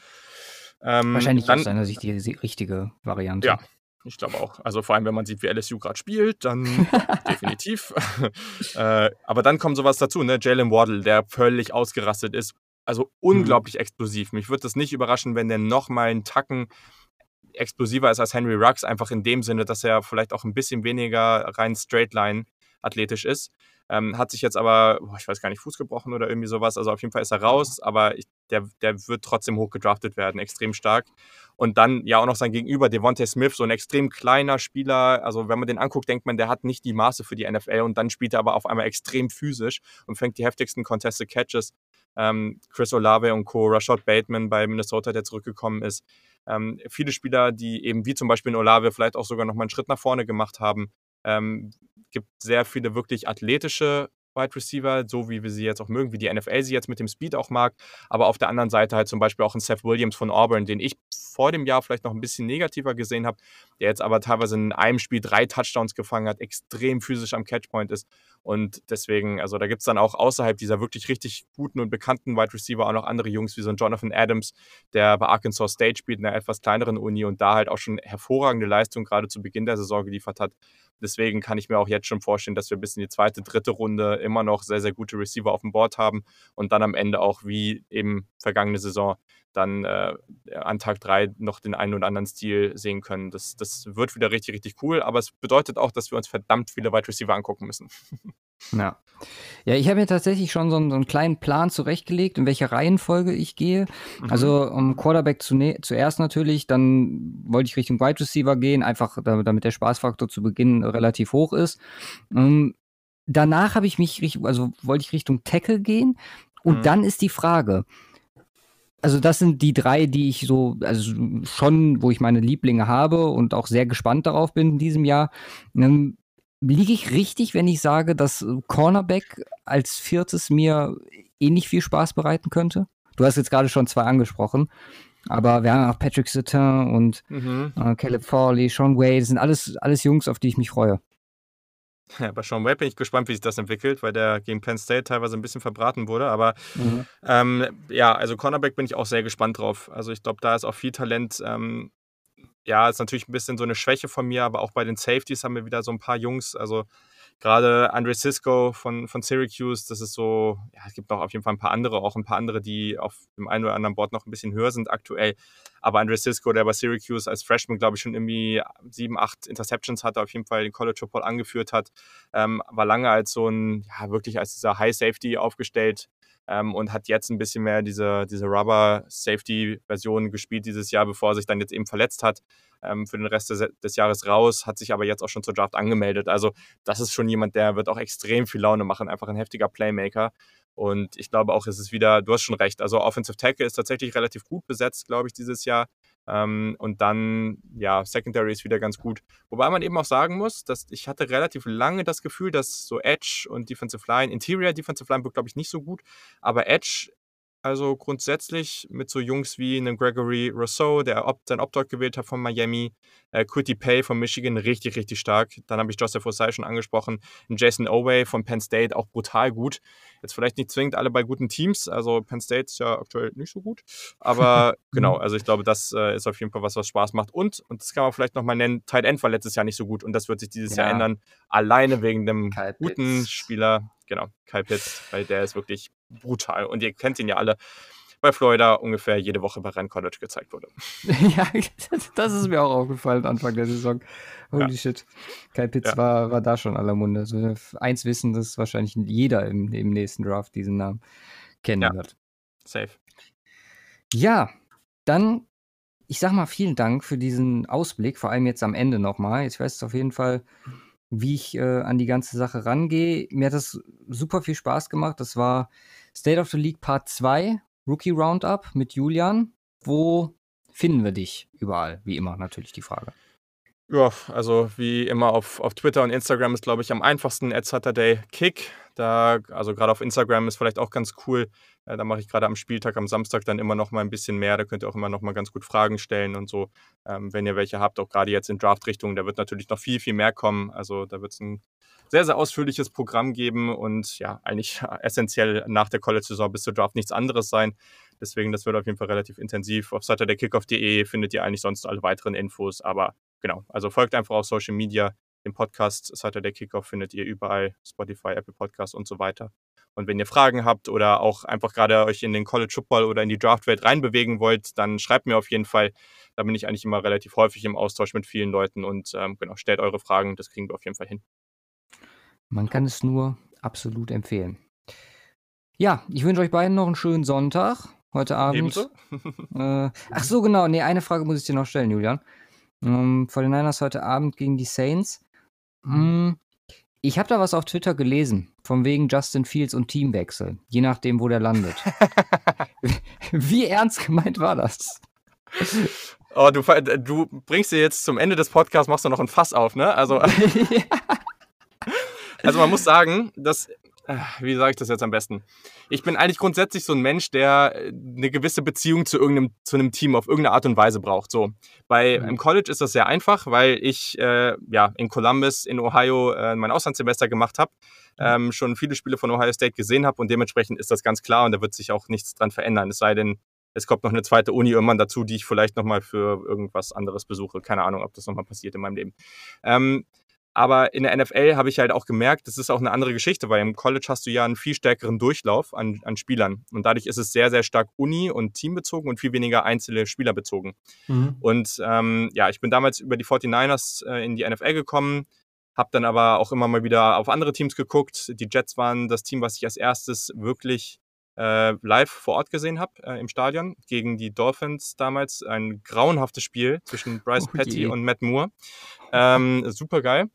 Ähm, Wahrscheinlich dann, aus seiner Sicht die richtige Variante. Ja, ich glaube auch. Also vor allem, wenn man sieht, wie LSU gerade spielt, dann definitiv. äh, aber dann kommt sowas dazu, ne? Jalen Waddle, der völlig ausgerastet ist. Also unglaublich mhm. explosiv. Mich würde das nicht überraschen, wenn der nochmal einen Tacken explosiver ist als Henry Rux, einfach in dem Sinne, dass er vielleicht auch ein bisschen weniger rein Straightline athletisch ist. Ähm, hat sich jetzt aber, boah, ich weiß gar nicht, Fuß gebrochen oder irgendwie sowas. Also auf jeden Fall ist er raus, aber ich, der, der wird trotzdem hoch gedraftet werden, extrem stark. Und dann ja auch noch sein Gegenüber, Devontae Smith, so ein extrem kleiner Spieler. Also wenn man den anguckt, denkt man, der hat nicht die Maße für die NFL und dann spielt er aber auf einmal extrem physisch und fängt die heftigsten Contested Catches. Ähm, Chris Olave und Co., Rashad Bateman bei Minnesota, der zurückgekommen ist. Ähm, viele Spieler, die eben wie zum Beispiel in Olave vielleicht auch sogar noch mal einen Schritt nach vorne gemacht haben. Ähm, gibt sehr viele wirklich athletische Wide Receiver, so wie wir sie jetzt auch mögen, wie die NFL sie jetzt mit dem Speed auch mag. Aber auf der anderen Seite halt zum Beispiel auch ein Seth Williams von Auburn, den ich vor dem Jahr vielleicht noch ein bisschen negativer gesehen habe, der jetzt aber teilweise in einem Spiel drei Touchdowns gefangen hat, extrem physisch am Catchpoint ist. Und deswegen, also da gibt es dann auch außerhalb dieser wirklich richtig guten und bekannten Wide Receiver auch noch andere Jungs wie so ein Jonathan Adams, der bei Arkansas State spielt, in einer etwas kleineren Uni und da halt auch schon hervorragende Leistung gerade zu Beginn der Saison geliefert hat. Deswegen kann ich mir auch jetzt schon vorstellen, dass wir bis in die zweite, dritte Runde immer noch sehr, sehr gute Receiver auf dem Board haben und dann am Ende auch wie eben vergangene Saison dann äh, an Tag drei noch den einen oder anderen Stil sehen können. Das, das wird wieder richtig, richtig cool, aber es bedeutet auch, dass wir uns verdammt viele Wide Receiver angucken müssen. Ja. Ja, ich habe mir tatsächlich schon so einen, so einen, kleinen Plan zurechtgelegt, in welcher Reihenfolge ich gehe. Mhm. Also um Quarterback zu zuerst natürlich, dann wollte ich Richtung Wide Receiver gehen, einfach damit der Spaßfaktor zu Beginn relativ hoch ist. Um, ähm, danach habe ich mich, also wollte ich Richtung Tackle gehen. Und mhm. dann ist die Frage, also das sind die drei, die ich so, also schon, wo ich meine Lieblinge habe und auch sehr gespannt darauf bin in diesem Jahr. Ähm, Liege ich richtig, wenn ich sage, dass Cornerback als viertes mir ähnlich viel Spaß bereiten könnte? Du hast jetzt gerade schon zwei angesprochen, aber wir haben auch Patrick Sutton und mhm. äh, Caleb Fawley, Sean Wade, das sind alles, alles Jungs, auf die ich mich freue. Ja, bei Sean Wade bin ich gespannt, wie sich das entwickelt, weil der gegen Penn State teilweise ein bisschen verbraten wurde. Aber mhm. ähm, ja, also Cornerback bin ich auch sehr gespannt drauf. Also ich glaube, da ist auch viel Talent ähm, ja, ist natürlich ein bisschen so eine Schwäche von mir, aber auch bei den Safeties haben wir wieder so ein paar Jungs. Also gerade Andre Cisco von, von Syracuse, das ist so, ja, es gibt noch auf jeden Fall ein paar andere, auch ein paar andere, die auf dem einen oder anderen Board noch ein bisschen höher sind aktuell. Aber Andre Cisco, der bei Syracuse als Freshman, glaube ich, schon irgendwie sieben, acht Interceptions hatte, auf jeden Fall den College Football angeführt hat, ähm, war lange als so ein, ja, wirklich als dieser High Safety aufgestellt ähm, und hat jetzt ein bisschen mehr diese, diese Rubber-Safety-Version gespielt dieses Jahr, bevor er sich dann jetzt eben verletzt hat. Ähm, für den Rest des, des, Jahres raus, hat sich aber jetzt auch schon zur Draft angemeldet. Also das ist schon jemand, der wird auch extrem viel Laune machen, einfach ein heftiger Playmaker. Und ich glaube auch, es ist wieder, du hast schon recht, also Offensive Tackle ist tatsächlich relativ gut besetzt, glaube ich, dieses Jahr. Ähm, und dann, ja, Secondary ist wieder ganz gut. Wobei man eben auch sagen muss, dass ich hatte relativ lange das Gefühl, dass so Edge und Defensive Line, Interior Defensive Line wird, glaube ich, nicht so gut, aber Edge Also grundsätzlich mit so Jungs wie einem Gregory Rousseau, der sein Opt-out gewählt hat von Miami, äh, Quitty Pay von Michigan, richtig, richtig stark. Dann habe ich Joseph Osai schon angesprochen. Jason Oway von Penn State, auch brutal gut. Jetzt vielleicht nicht zwingend alle bei guten Teams. Also Penn State ist ja aktuell nicht so gut. Aber genau, also ich glaube, das äh, ist auf jeden Fall was, was Spaß macht. Und, und das kann man vielleicht nochmal nennen, Tight End war letztes Jahr nicht so gut. Und das wird sich dieses ja. Jahr ändern. Alleine wegen dem guten. Spieler. Genau, Kyle Pitts, weil der ist wirklich brutal. Und ihr kennt ihn ja alle bei Florida ungefähr jede Woche bei Rhein College gezeigt wurde. ja, das ist mir auch aufgefallen Anfang der Saison. Holy ja. shit. Kyle Pitts ja. war, war da schon aller Munde. Also eins wissen, dass wahrscheinlich jeder im, im nächsten Draft diesen Namen kennen ja. wird. Safe. Ja, dann, ich sag mal, vielen Dank für diesen Ausblick, vor allem jetzt am Ende nochmal. Ich weiß auf jeden Fall, wie ich äh, an die ganze Sache rangehe. Mir hat das super viel Spaß gemacht. Das war State of the League Part 2 Rookie Roundup mit Julian. Wo finden wir dich überall? Wie immer natürlich die Frage. Ja, also wie immer auf, auf Twitter und Instagram ist, glaube ich, am einfachsten at Saturday Kick. Da, also gerade auf Instagram ist vielleicht auch ganz cool. Äh, da mache ich gerade am Spieltag, am Samstag dann immer noch mal ein bisschen mehr. Da könnt ihr auch immer noch mal ganz gut Fragen stellen und so, ähm, wenn ihr welche habt. Auch gerade jetzt in Draft-Richtung, da wird natürlich noch viel, viel mehr kommen. Also da wird es ein sehr, sehr ausführliches Programm geben und ja, eigentlich essentiell nach der College-Saison bis zur Draft nichts anderes sein. Deswegen, das wird auf jeden Fall relativ intensiv. Auf SaturdayKickoff.de findet ihr eigentlich sonst alle weiteren Infos. Aber genau, also folgt einfach auf Social Media. Den Podcast Saturday Kickoff findet ihr überall, Spotify, Apple Podcasts und so weiter. Und wenn ihr Fragen habt oder auch einfach gerade euch in den College Football oder in die Draftwelt reinbewegen wollt, dann schreibt mir auf jeden Fall. Da bin ich eigentlich immer relativ häufig im Austausch mit vielen Leuten und ähm, genau, stellt eure Fragen, das kriegen wir auf jeden Fall hin. Man kann es nur absolut empfehlen. Ja, ich wünsche euch beiden noch einen schönen Sonntag heute Abend. Äh, ach so, genau. Nee, eine Frage muss ich dir noch stellen, Julian. Ähm, vor den Niners heute Abend gegen die Saints. Hm, ich habe da was auf Twitter gelesen, von wegen Justin Fields und Teamwechsel, je nachdem, wo der landet. Wie ernst gemeint war das? Oh, du, du bringst dir jetzt zum Ende des Podcasts, machst du noch ein Fass auf, ne? Also. ja. Also man muss sagen, dass, äh, wie sage ich das jetzt am besten? Ich bin eigentlich grundsätzlich so ein Mensch, der äh, eine gewisse Beziehung zu irgendeinem zu einem Team auf irgendeine Art und Weise braucht. So bei mhm. im College ist das sehr einfach, weil ich äh, ja in Columbus in Ohio äh, mein Auslandssemester gemacht habe, mhm. ähm, schon viele Spiele von Ohio State gesehen habe und dementsprechend ist das ganz klar und da wird sich auch nichts dran verändern. Es sei denn, es kommt noch eine zweite Uni irgendwann dazu, die ich vielleicht nochmal für irgendwas anderes besuche. Keine Ahnung, ob das nochmal passiert in meinem Leben. Ähm, aber in der NFL habe ich halt auch gemerkt, das ist auch eine andere Geschichte, weil im College hast du ja einen viel stärkeren Durchlauf an, an Spielern. Und dadurch ist es sehr, sehr stark Uni- und Teambezogen und viel weniger einzelne Spieler bezogen. Mhm. Und ähm, ja, ich bin damals über die 49ers äh, in die NFL gekommen, habe dann aber auch immer mal wieder auf andere Teams geguckt. Die Jets waren das Team, was ich als erstes wirklich äh, live vor Ort gesehen habe äh, im Stadion gegen die Dolphins damals. Ein grauenhaftes Spiel zwischen Bryce oh Petty und Matt Moore. Ähm, super geil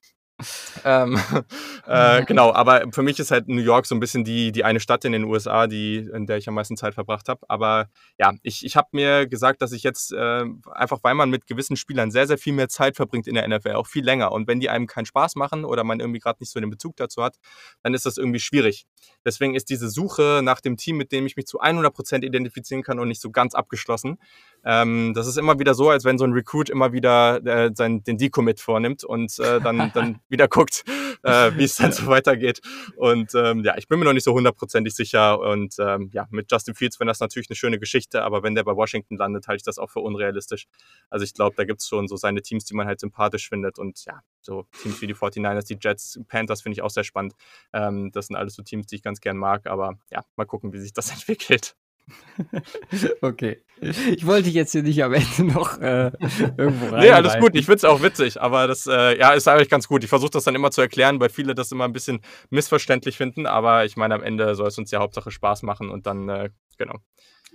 ähm, äh, genau, aber für mich ist halt New York so ein bisschen die, die eine Stadt in den USA, die, in der ich am meisten Zeit verbracht habe. Aber ja, ich, ich habe mir gesagt, dass ich jetzt äh, einfach, weil man mit gewissen Spielern sehr, sehr viel mehr Zeit verbringt in der NFL, auch viel länger. Und wenn die einem keinen Spaß machen oder man irgendwie gerade nicht so den Bezug dazu hat, dann ist das irgendwie schwierig. Deswegen ist diese Suche nach dem Team, mit dem ich mich zu 100% identifizieren kann und nicht so ganz abgeschlossen. Ähm, das ist immer wieder so, als wenn so ein Recruit immer wieder äh, sein, den Decommit vornimmt und äh, dann, dann wieder guckt, äh, wie es dann so weitergeht. Und ähm, ja, ich bin mir noch nicht so hundertprozentig sicher. Und ähm, ja, mit Justin Fields wäre das natürlich eine schöne Geschichte, aber wenn der bei Washington landet, halte ich das auch für unrealistisch. Also ich glaube, da gibt es schon so seine Teams, die man halt sympathisch findet. Und ja, so Teams wie die 49ers, die Jets, Panthers finde ich auch sehr spannend. Ähm, das sind alles so Teams, die ich ganz gern mag. Aber ja, mal gucken, wie sich das entwickelt. okay. Ich wollte dich jetzt hier nicht am Ende noch äh, irgendwo rein. Nee, alles gut. Ich finde es auch witzig, aber das äh, ja, ist eigentlich ganz gut. Ich versuche das dann immer zu erklären, weil viele das immer ein bisschen missverständlich finden. Aber ich meine, am Ende soll es uns ja Hauptsache Spaß machen und dann, äh, genau.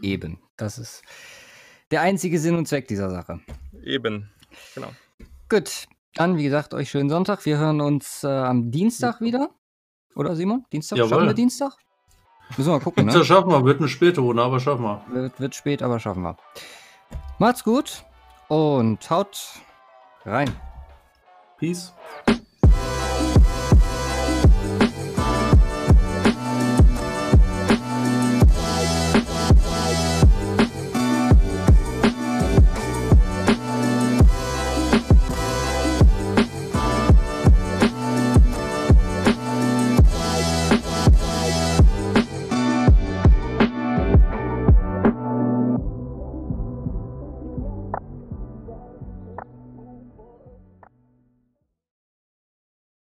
Eben. Das ist der einzige Sinn und Zweck dieser Sache. Eben. Genau. Gut. Dann, wie gesagt, euch schönen Sonntag. Wir hören uns äh, am Dienstag wieder. Oder Simon? Dienstag? Jawohl. Schauen wir Dienstag? Müssen wir mal gucken. Ne? Das schaffen wir. Wird eine späte Runde, aber schaffen wir. Wird, wird spät, aber schaffen wir. Macht's gut und haut rein. Peace.